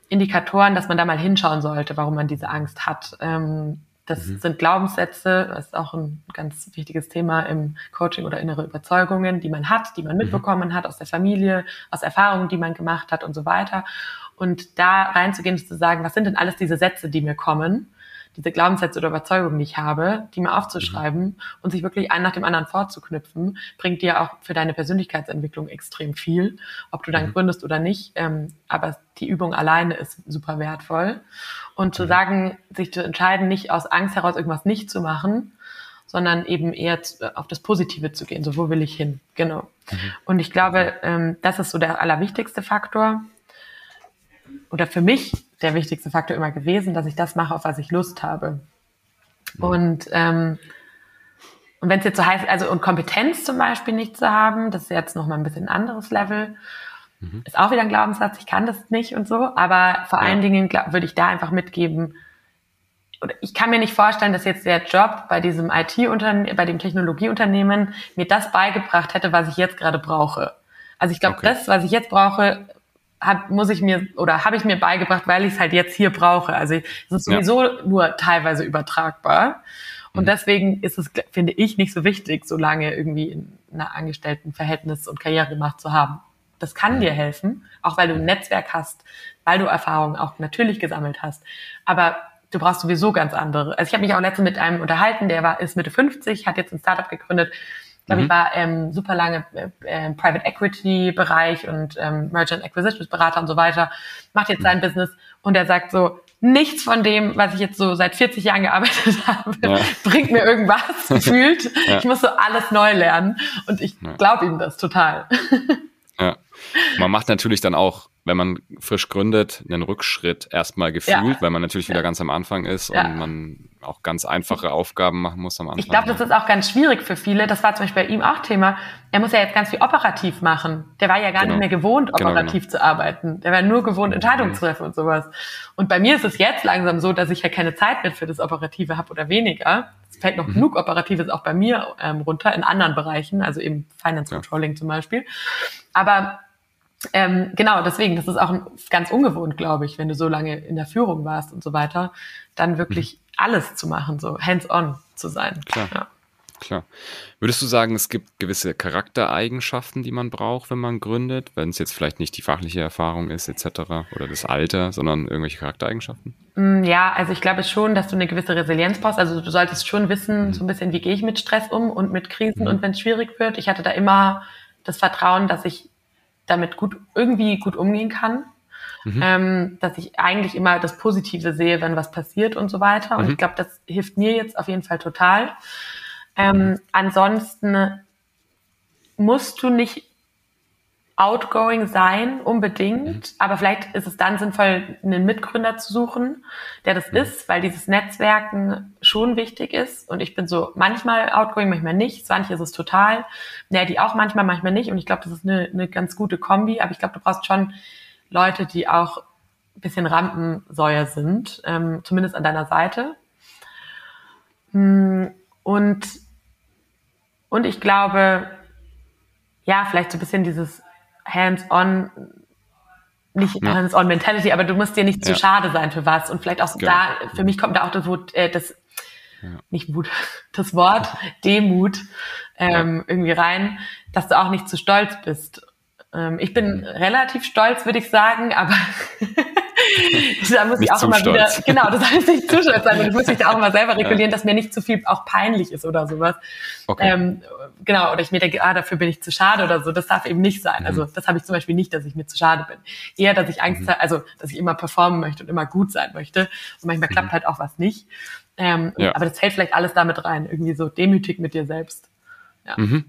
S3: Indikatoren, dass man da mal hinschauen sollte, warum man diese Angst hat. Ähm, das mhm. sind Glaubenssätze, das ist auch ein ganz wichtiges Thema im Coaching oder innere Überzeugungen, die man hat, die man mhm. mitbekommen hat aus der Familie, aus Erfahrungen, die man gemacht hat und so weiter. Und da reinzugehen, ist zu sagen, was sind denn alles diese Sätze, die mir kommen? Diese Glaubenssätze oder Überzeugungen, die ich habe, die mal aufzuschreiben mhm. und sich wirklich einen nach dem anderen vorzuknüpfen, bringt dir auch für deine Persönlichkeitsentwicklung extrem viel, ob du dann mhm. gründest oder nicht. Ähm, aber die Übung alleine ist super wertvoll. Und zu mhm. sagen, sich zu entscheiden, nicht aus Angst heraus irgendwas nicht zu machen, sondern eben eher auf das Positive zu gehen. So, wo will ich hin? Genau. Mhm. Und ich glaube, ähm, das ist so der allerwichtigste Faktor. Oder für mich der wichtigste Faktor immer gewesen, dass ich das mache, auf was ich Lust habe. Und, ähm, und wenn es jetzt so heißt, also und Kompetenz zum Beispiel nicht zu haben, das ist jetzt nochmal ein bisschen ein anderes Level, mhm. ist auch wieder ein Glaubenssatz, ich kann das nicht und so, aber vor ja. allen Dingen würde ich da einfach mitgeben, ich kann mir nicht vorstellen, dass jetzt der Job bei diesem IT-Unternehmen, bei dem Technologieunternehmen mir das beigebracht hätte, was ich jetzt gerade brauche. Also ich glaube, okay. das, was ich jetzt brauche, hab, muss ich mir oder habe ich mir beigebracht, weil ich es halt jetzt hier brauche. Also es ist sowieso ja. nur teilweise übertragbar. Und mhm. deswegen ist es, finde ich, nicht so wichtig, so lange irgendwie in einer Angestelltenverhältnis und Karriere gemacht zu haben. Das kann dir helfen, auch weil du ein Netzwerk hast, weil du Erfahrungen auch natürlich gesammelt hast. Aber du brauchst sowieso ganz andere. Also ich habe mich auch letztens mit einem unterhalten, der war ist Mitte 50, hat jetzt ein Startup gegründet. Ich glaube, mhm. ich war ähm, super lange äh, äh, Private Equity Bereich und ähm, Merchant Acquisitions Berater und so weiter. Macht jetzt sein Business und er sagt so, nichts von dem, was ich jetzt so seit 40 Jahren gearbeitet habe, ja. bringt mir irgendwas gefühlt. Ja. Ich muss so alles neu lernen und ich ja. glaube ihm das total.
S2: Ja. Man macht natürlich dann auch wenn man frisch gründet, einen Rückschritt erstmal gefühlt, ja. weil man natürlich wieder ja. ganz am Anfang ist ja. und man auch ganz einfache Aufgaben machen muss am Anfang.
S3: Ich glaube, das ist auch ganz schwierig für viele. Das war zum Beispiel bei ihm auch Thema. Er muss ja jetzt ganz viel operativ machen. Der war ja gar genau. nicht mehr gewohnt, genau, operativ genau, genau. zu arbeiten. Der war nur gewohnt, Entscheidungen mhm. zu treffen und sowas. Und bei mir ist es jetzt langsam so, dass ich ja keine Zeit mehr für das Operative habe oder weniger. Es fällt noch mhm. genug Operatives auch bei mir ähm, runter in anderen Bereichen, also eben Finance Controlling zum Beispiel. Aber ähm, genau, deswegen, das ist auch ganz ungewohnt, glaube ich, wenn du so lange in der Führung warst und so weiter, dann wirklich mhm. alles zu machen, so hands-on zu sein.
S2: Klar. Ja. Klar. Würdest du sagen, es gibt gewisse Charaktereigenschaften, die man braucht, wenn man gründet, wenn es jetzt vielleicht nicht die fachliche Erfahrung ist, etc. oder das Alter, sondern irgendwelche Charaktereigenschaften?
S3: Mm, ja, also ich glaube schon, dass du eine gewisse Resilienz brauchst. Also du solltest schon wissen, mhm. so ein bisschen, wie gehe ich mit Stress um und mit Krisen mhm. und wenn es schwierig wird. Ich hatte da immer das Vertrauen, dass ich damit gut irgendwie gut umgehen kann. Mhm. Ähm, dass ich eigentlich immer das Positive sehe, wenn was passiert und so weiter. Und mhm. ich glaube, das hilft mir jetzt auf jeden Fall total. Ähm, ansonsten musst du nicht outgoing sein, unbedingt. Mhm. Aber vielleicht ist es dann sinnvoll, einen Mitgründer zu suchen, der das mhm. ist, weil dieses Netzwerken schon wichtig ist. Und ich bin so manchmal outgoing, manchmal nicht. Manche ist es total. Ja, die auch manchmal, manchmal nicht. Und ich glaube, das ist eine, eine ganz gute Kombi. Aber ich glaube, du brauchst schon Leute, die auch ein bisschen Rampensäuer sind, ähm, zumindest an deiner Seite. Hm, und, und ich glaube, ja, vielleicht so ein bisschen dieses hands-on, nicht ja. hands-on Mentality, aber du musst dir nicht zu ja. schade sein für was. Und vielleicht auch genau. da, für mich kommt da auch das Wut, äh, das, ja. nicht Wut, das Wort Demut ähm, irgendwie rein, dass du auch nicht zu stolz bist. Ähm, ich bin mhm. relativ stolz, würde ich sagen, aber da muss nicht ich auch immer stolz. wieder, genau, das heißt nicht zu stolz sein, und ich muss mich da auch immer selber regulieren, dass mir nicht zu viel auch peinlich ist oder sowas. Okay. Ähm, genau, oder ich mir denke, ah, dafür bin ich zu schade oder so. Das darf eben nicht sein. Mhm. Also das habe ich zum Beispiel nicht, dass ich mir zu schade bin. Eher, dass ich Angst mhm. habe, also dass ich immer performen möchte und immer gut sein möchte. Und manchmal mhm. klappt halt auch was nicht. Ähm, ja. Aber das fällt vielleicht alles damit rein, irgendwie so demütig mit dir selbst. Ja.
S2: Mhm.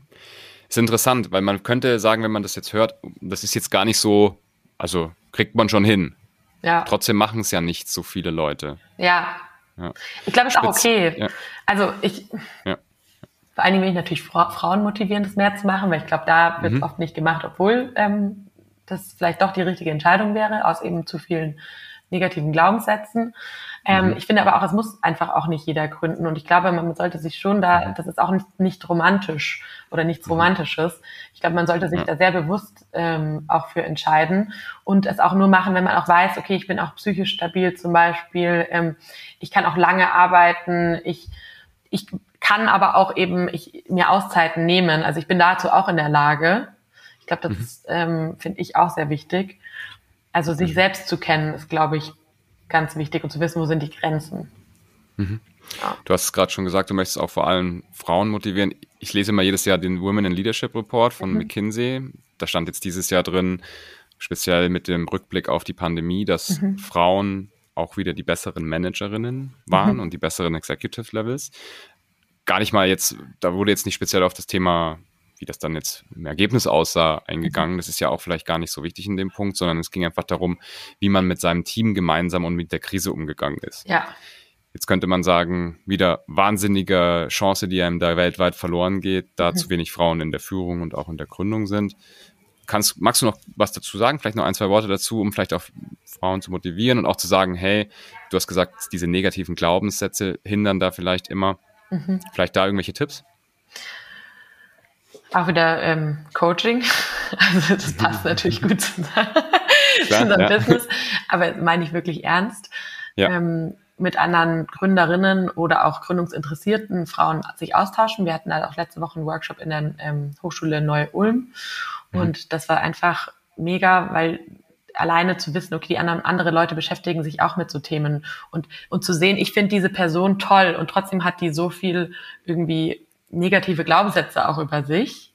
S2: Ist interessant, weil man könnte sagen, wenn man das jetzt hört, das ist jetzt gar nicht so, also kriegt man schon hin. Ja. Trotzdem machen es ja nicht so viele Leute.
S3: Ja. ja. Ich glaube, es ist auch okay. Ja. Also ich, vor allen Dingen will ich natürlich Fra Frauen motivieren, das mehr zu machen, weil ich glaube, da wird es mhm. oft nicht gemacht, obwohl ähm, das vielleicht doch die richtige Entscheidung wäre, aus eben zu vielen negativen Glaubenssätzen. Ähm, mhm. Ich finde aber auch, es muss einfach auch nicht jeder gründen. Und ich glaube, man sollte sich schon da, das ist auch nicht, nicht romantisch oder nichts mhm. Romantisches. Ich glaube, man sollte sich da sehr bewusst ähm, auch für entscheiden und es auch nur machen, wenn man auch weiß, okay, ich bin auch psychisch stabil zum Beispiel, ähm, ich kann auch lange arbeiten, ich, ich kann aber auch eben ich, mir Auszeiten nehmen. Also ich bin dazu auch in der Lage. Ich glaube, das mhm. ähm, finde ich auch sehr wichtig. Also sich mhm. selbst zu kennen, ist, glaube ich, ganz wichtig und zu wissen, wo sind die Grenzen.
S2: Mhm. Ja. Du hast es gerade schon gesagt, du möchtest auch vor allem Frauen motivieren. Ich lese immer jedes Jahr den Women in Leadership Report von mhm. McKinsey. Da stand jetzt dieses Jahr drin, speziell mit dem Rückblick auf die Pandemie, dass mhm. Frauen auch wieder die besseren Managerinnen waren mhm. und die besseren Executive Levels. Gar nicht mal jetzt, da wurde jetzt nicht speziell auf das Thema wie das dann jetzt im Ergebnis aussah, eingegangen. Mhm. Das ist ja auch vielleicht gar nicht so wichtig in dem Punkt, sondern es ging einfach darum, wie man mit seinem Team gemeinsam und mit der Krise umgegangen ist.
S3: Ja.
S2: Jetzt könnte man sagen, wieder wahnsinnige Chance, die einem da weltweit verloren geht, da mhm. zu wenig Frauen in der Führung und auch in der Gründung sind. kannst, magst du noch was dazu sagen? Vielleicht noch ein, zwei Worte dazu, um vielleicht auch Frauen zu motivieren und auch zu sagen, hey, du hast gesagt, diese negativen Glaubenssätze hindern da vielleicht immer. Mhm. Vielleicht da irgendwelche Tipps?
S3: Auch wieder ähm, Coaching. Also das passt natürlich gut zu, Klar, unserem ja. Business, aber meine ich wirklich ernst. Ja. Ähm, mit anderen Gründerinnen oder auch gründungsinteressierten Frauen sich austauschen. Wir hatten halt auch letzte Woche einen Workshop in der ähm, Hochschule Neu-Ulm mhm. und das war einfach mega, weil alleine zu wissen, okay, die anderen andere Leute beschäftigen sich auch mit so Themen und und zu sehen, ich finde diese Person toll und trotzdem hat die so viel irgendwie negative Glaubenssätze auch über sich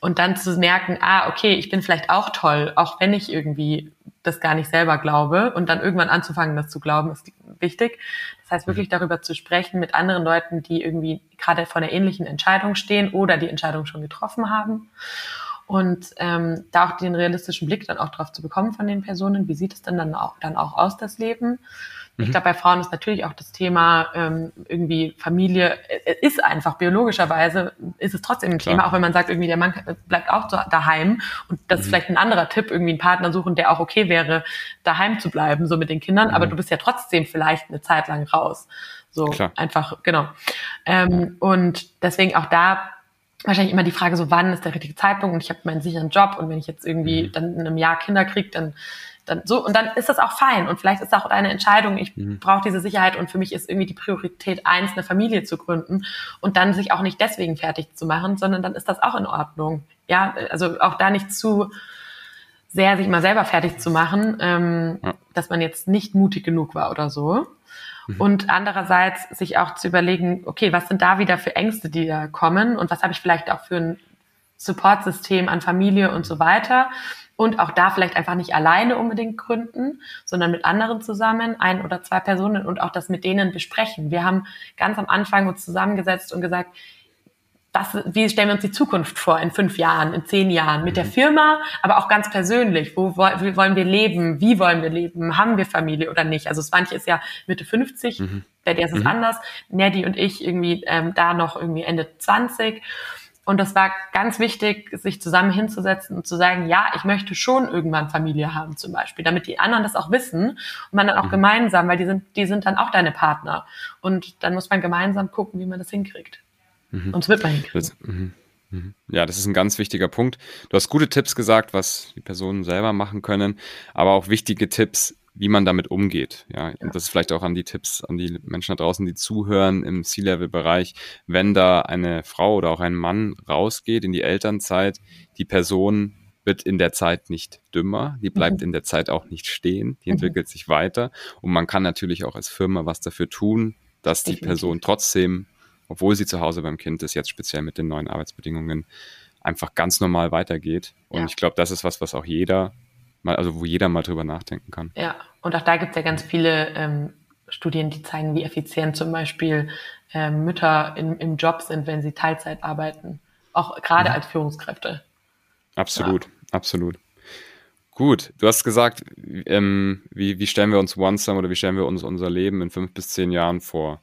S3: und dann zu merken, ah, okay, ich bin vielleicht auch toll, auch wenn ich irgendwie das gar nicht selber glaube und dann irgendwann anzufangen, das zu glauben, ist wichtig. Das heißt, wirklich mhm. darüber zu sprechen mit anderen Leuten, die irgendwie gerade vor einer ähnlichen Entscheidung stehen oder die Entscheidung schon getroffen haben. Und ähm, da auch den realistischen Blick dann auch drauf zu bekommen von den Personen, wie sieht es denn dann auch, dann auch aus, das Leben? Ich mhm. glaube, bei Frauen ist natürlich auch das Thema ähm, irgendwie Familie äh, ist einfach biologischerweise ist es trotzdem ein Klar. Thema, auch wenn man sagt, irgendwie der Mann bleibt auch daheim und das mhm. ist vielleicht ein anderer Tipp, irgendwie einen Partner suchen, der auch okay wäre, daheim zu bleiben, so mit den Kindern, mhm. aber du bist ja trotzdem vielleicht eine Zeit lang raus. So Klar. einfach, genau. Ähm, und deswegen auch da wahrscheinlich immer die Frage, so wann ist der richtige Zeitpunkt und ich habe meinen sicheren Job und wenn ich jetzt irgendwie mhm. dann in einem Jahr Kinder kriege, dann dann so und dann ist das auch fein und vielleicht ist auch deine Entscheidung, ich mhm. brauche diese Sicherheit und für mich ist irgendwie die Priorität eins, eine Familie zu gründen und dann sich auch nicht deswegen fertig zu machen, sondern dann ist das auch in Ordnung. Ja, also auch da nicht zu sehr sich mal selber fertig zu machen, ähm, ja. dass man jetzt nicht mutig genug war oder so. Mhm. Und andererseits sich auch zu überlegen, okay, was sind da wieder für Ängste, die da kommen und was habe ich vielleicht auch für ein Supportsystem an Familie und so weiter und auch da vielleicht einfach nicht alleine unbedingt gründen, sondern mit anderen zusammen, ein oder zwei Personen und auch das mit denen besprechen. Wir haben ganz am Anfang uns zusammengesetzt und gesagt, was, wie stellen wir uns die Zukunft vor in fünf Jahren, in zehn Jahren mit der mhm. Firma, aber auch ganz persönlich. Wo, wie wollen wir leben? Wie wollen wir leben? Haben wir Familie oder nicht? Also Swantje ist ja Mitte 50, mhm. bei der ist es mhm. anders. Neddy und ich irgendwie ähm, da noch irgendwie Ende 20. Und das war ganz wichtig, sich zusammen hinzusetzen und zu sagen, ja, ich möchte schon irgendwann Familie haben zum Beispiel, damit die anderen das auch wissen und man dann auch mhm. gemeinsam, weil die sind, die sind dann auch deine Partner. Und dann muss man gemeinsam gucken, wie man das hinkriegt. Mhm. Und es wird man hinkriegen. Das, mhm.
S2: mhm. Ja, das ist ein ganz wichtiger Punkt. Du hast gute Tipps gesagt, was die Personen selber machen können, aber auch wichtige Tipps, wie man damit umgeht. Ja, und das ist vielleicht auch an die Tipps, an die Menschen da draußen, die zuhören im C-Level-Bereich. Wenn da eine Frau oder auch ein Mann rausgeht in die Elternzeit, die Person wird in der Zeit nicht dümmer, die bleibt mhm. in der Zeit auch nicht stehen, die mhm. entwickelt sich weiter und man kann natürlich auch als Firma was dafür tun, dass die Definitiv. Person trotzdem, obwohl sie zu Hause beim Kind ist, jetzt speziell mit den neuen Arbeitsbedingungen, einfach ganz normal weitergeht. Und ja. ich glaube, das ist was, was auch jeder mal, also wo jeder mal drüber nachdenken kann.
S3: Ja, und auch da gibt es ja ganz viele ähm, Studien, die zeigen, wie effizient zum Beispiel ähm, Mütter in, im Job sind, wenn sie Teilzeit arbeiten. Auch gerade mhm. als Führungskräfte.
S2: Absolut, ja. absolut. Gut, du hast gesagt, ähm, wie, wie stellen wir uns OneSum oder wie stellen wir uns unser Leben in fünf bis zehn Jahren vor?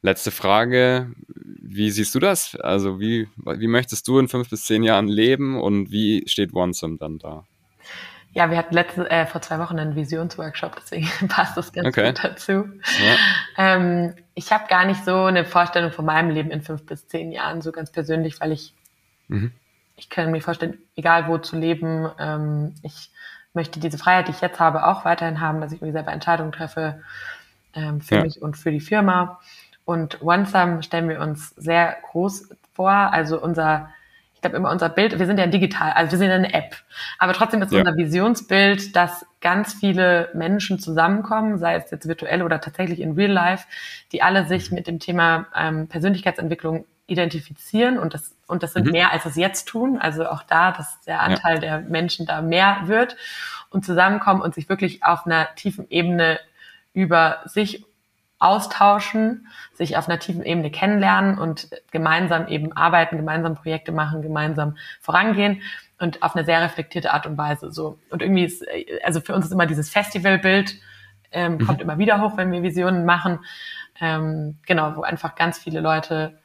S2: Letzte Frage, wie siehst du das? Also wie, wie möchtest du in fünf bis zehn Jahren leben und wie steht OneSum dann da?
S3: Ja, wir hatten letzte, äh, vor zwei Wochen einen Visionsworkshop, deswegen passt das ganz okay. gut dazu. Ja. Ähm, ich habe gar nicht so eine Vorstellung von meinem Leben in fünf bis zehn Jahren, so ganz persönlich, weil ich, mhm. ich kann mir vorstellen, egal wo zu leben, ähm, ich möchte diese Freiheit, die ich jetzt habe, auch weiterhin haben, dass ich irgendwie selber Entscheidungen treffe ähm, für ja. mich und für die Firma. Und OneSum stellen wir uns sehr groß vor. Also unser ich glaube immer unser Bild, wir sind ja digital, also wir sind ja eine App. Aber trotzdem ist ja. unser Visionsbild, dass ganz viele Menschen zusammenkommen, sei es jetzt virtuell oder tatsächlich in Real Life, die alle sich mit dem Thema ähm, Persönlichkeitsentwicklung identifizieren und das, und das sind mhm. mehr, als es jetzt tun. Also auch da, dass der Anteil ja. der Menschen da mehr wird und zusammenkommen und sich wirklich auf einer tiefen Ebene über sich austauschen, sich auf einer tiefen Ebene kennenlernen und gemeinsam eben arbeiten, gemeinsam Projekte machen, gemeinsam vorangehen und auf eine sehr reflektierte Art und Weise. So und irgendwie ist also für uns ist immer dieses Festivalbild ähm, mhm. kommt immer wieder hoch, wenn wir Visionen machen. Ähm, genau, wo einfach ganz viele Leute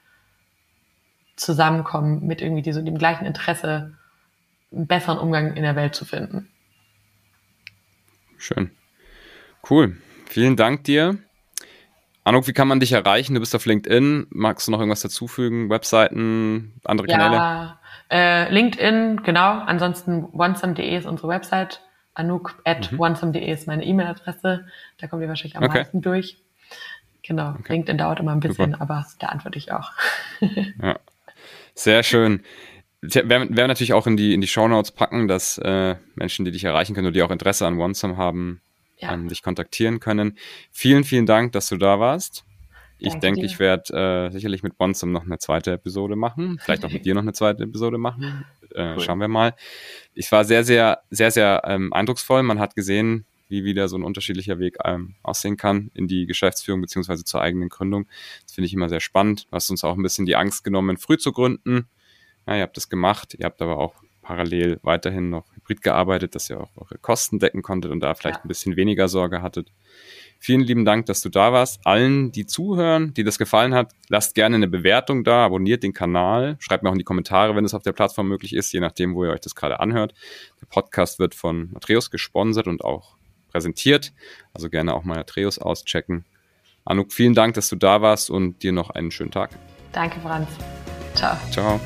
S3: zusammenkommen mit irgendwie die so dem gleichen Interesse einen besseren Umgang in der Welt zu finden.
S2: Schön. Cool. Vielen Dank dir. Anuk, wie kann man dich erreichen? Du bist auf LinkedIn. Magst du noch irgendwas dazufügen? Webseiten, andere Kanäle?
S3: Ja, äh, LinkedIn, genau. Ansonsten onesome.de ist unsere Website. Anuk at mhm. onesome.de ist meine E-Mail-Adresse. Da kommen wir wahrscheinlich am okay. meisten durch. Genau. Okay. LinkedIn dauert immer ein bisschen, Super. aber da antworte ich auch.
S2: ja. Sehr schön. Werden wir natürlich auch in die, in die Show Notes packen, dass äh, Menschen, die dich erreichen können oder die auch Interesse an OneSome haben, ja. ähm, dich kontaktieren können. Vielen, vielen Dank, dass du da warst. Ich denke, ich werde äh, sicherlich mit Bonsum noch eine zweite Episode machen. Vielleicht auch mit dir noch eine zweite Episode machen. Äh, cool. Schauen wir mal. Ich war sehr, sehr, sehr, sehr ähm, eindrucksvoll. Man hat gesehen, wie wieder so ein unterschiedlicher Weg ähm, aussehen kann in die Geschäftsführung beziehungsweise zur eigenen Gründung. Das finde ich immer sehr spannend. Du hast uns auch ein bisschen die Angst genommen, früh zu gründen. Ja, ihr habt das gemacht. Ihr habt aber auch parallel weiterhin noch hybrid gearbeitet, dass ihr auch eure Kosten decken konntet und da vielleicht ja. ein bisschen weniger Sorge hattet. Vielen lieben Dank, dass du da warst. Allen, die zuhören, die das gefallen hat, lasst gerne eine Bewertung da, abonniert den Kanal, schreibt mir auch in die Kommentare, wenn es auf der Plattform möglich ist, je nachdem, wo ihr euch das gerade anhört. Der Podcast wird von Matreus gesponsert und auch präsentiert. Also gerne auch mal Matreus auschecken. Anuk, vielen Dank, dass du da warst und dir noch einen schönen Tag.
S3: Danke, Franz. Ciao.
S2: Ciao.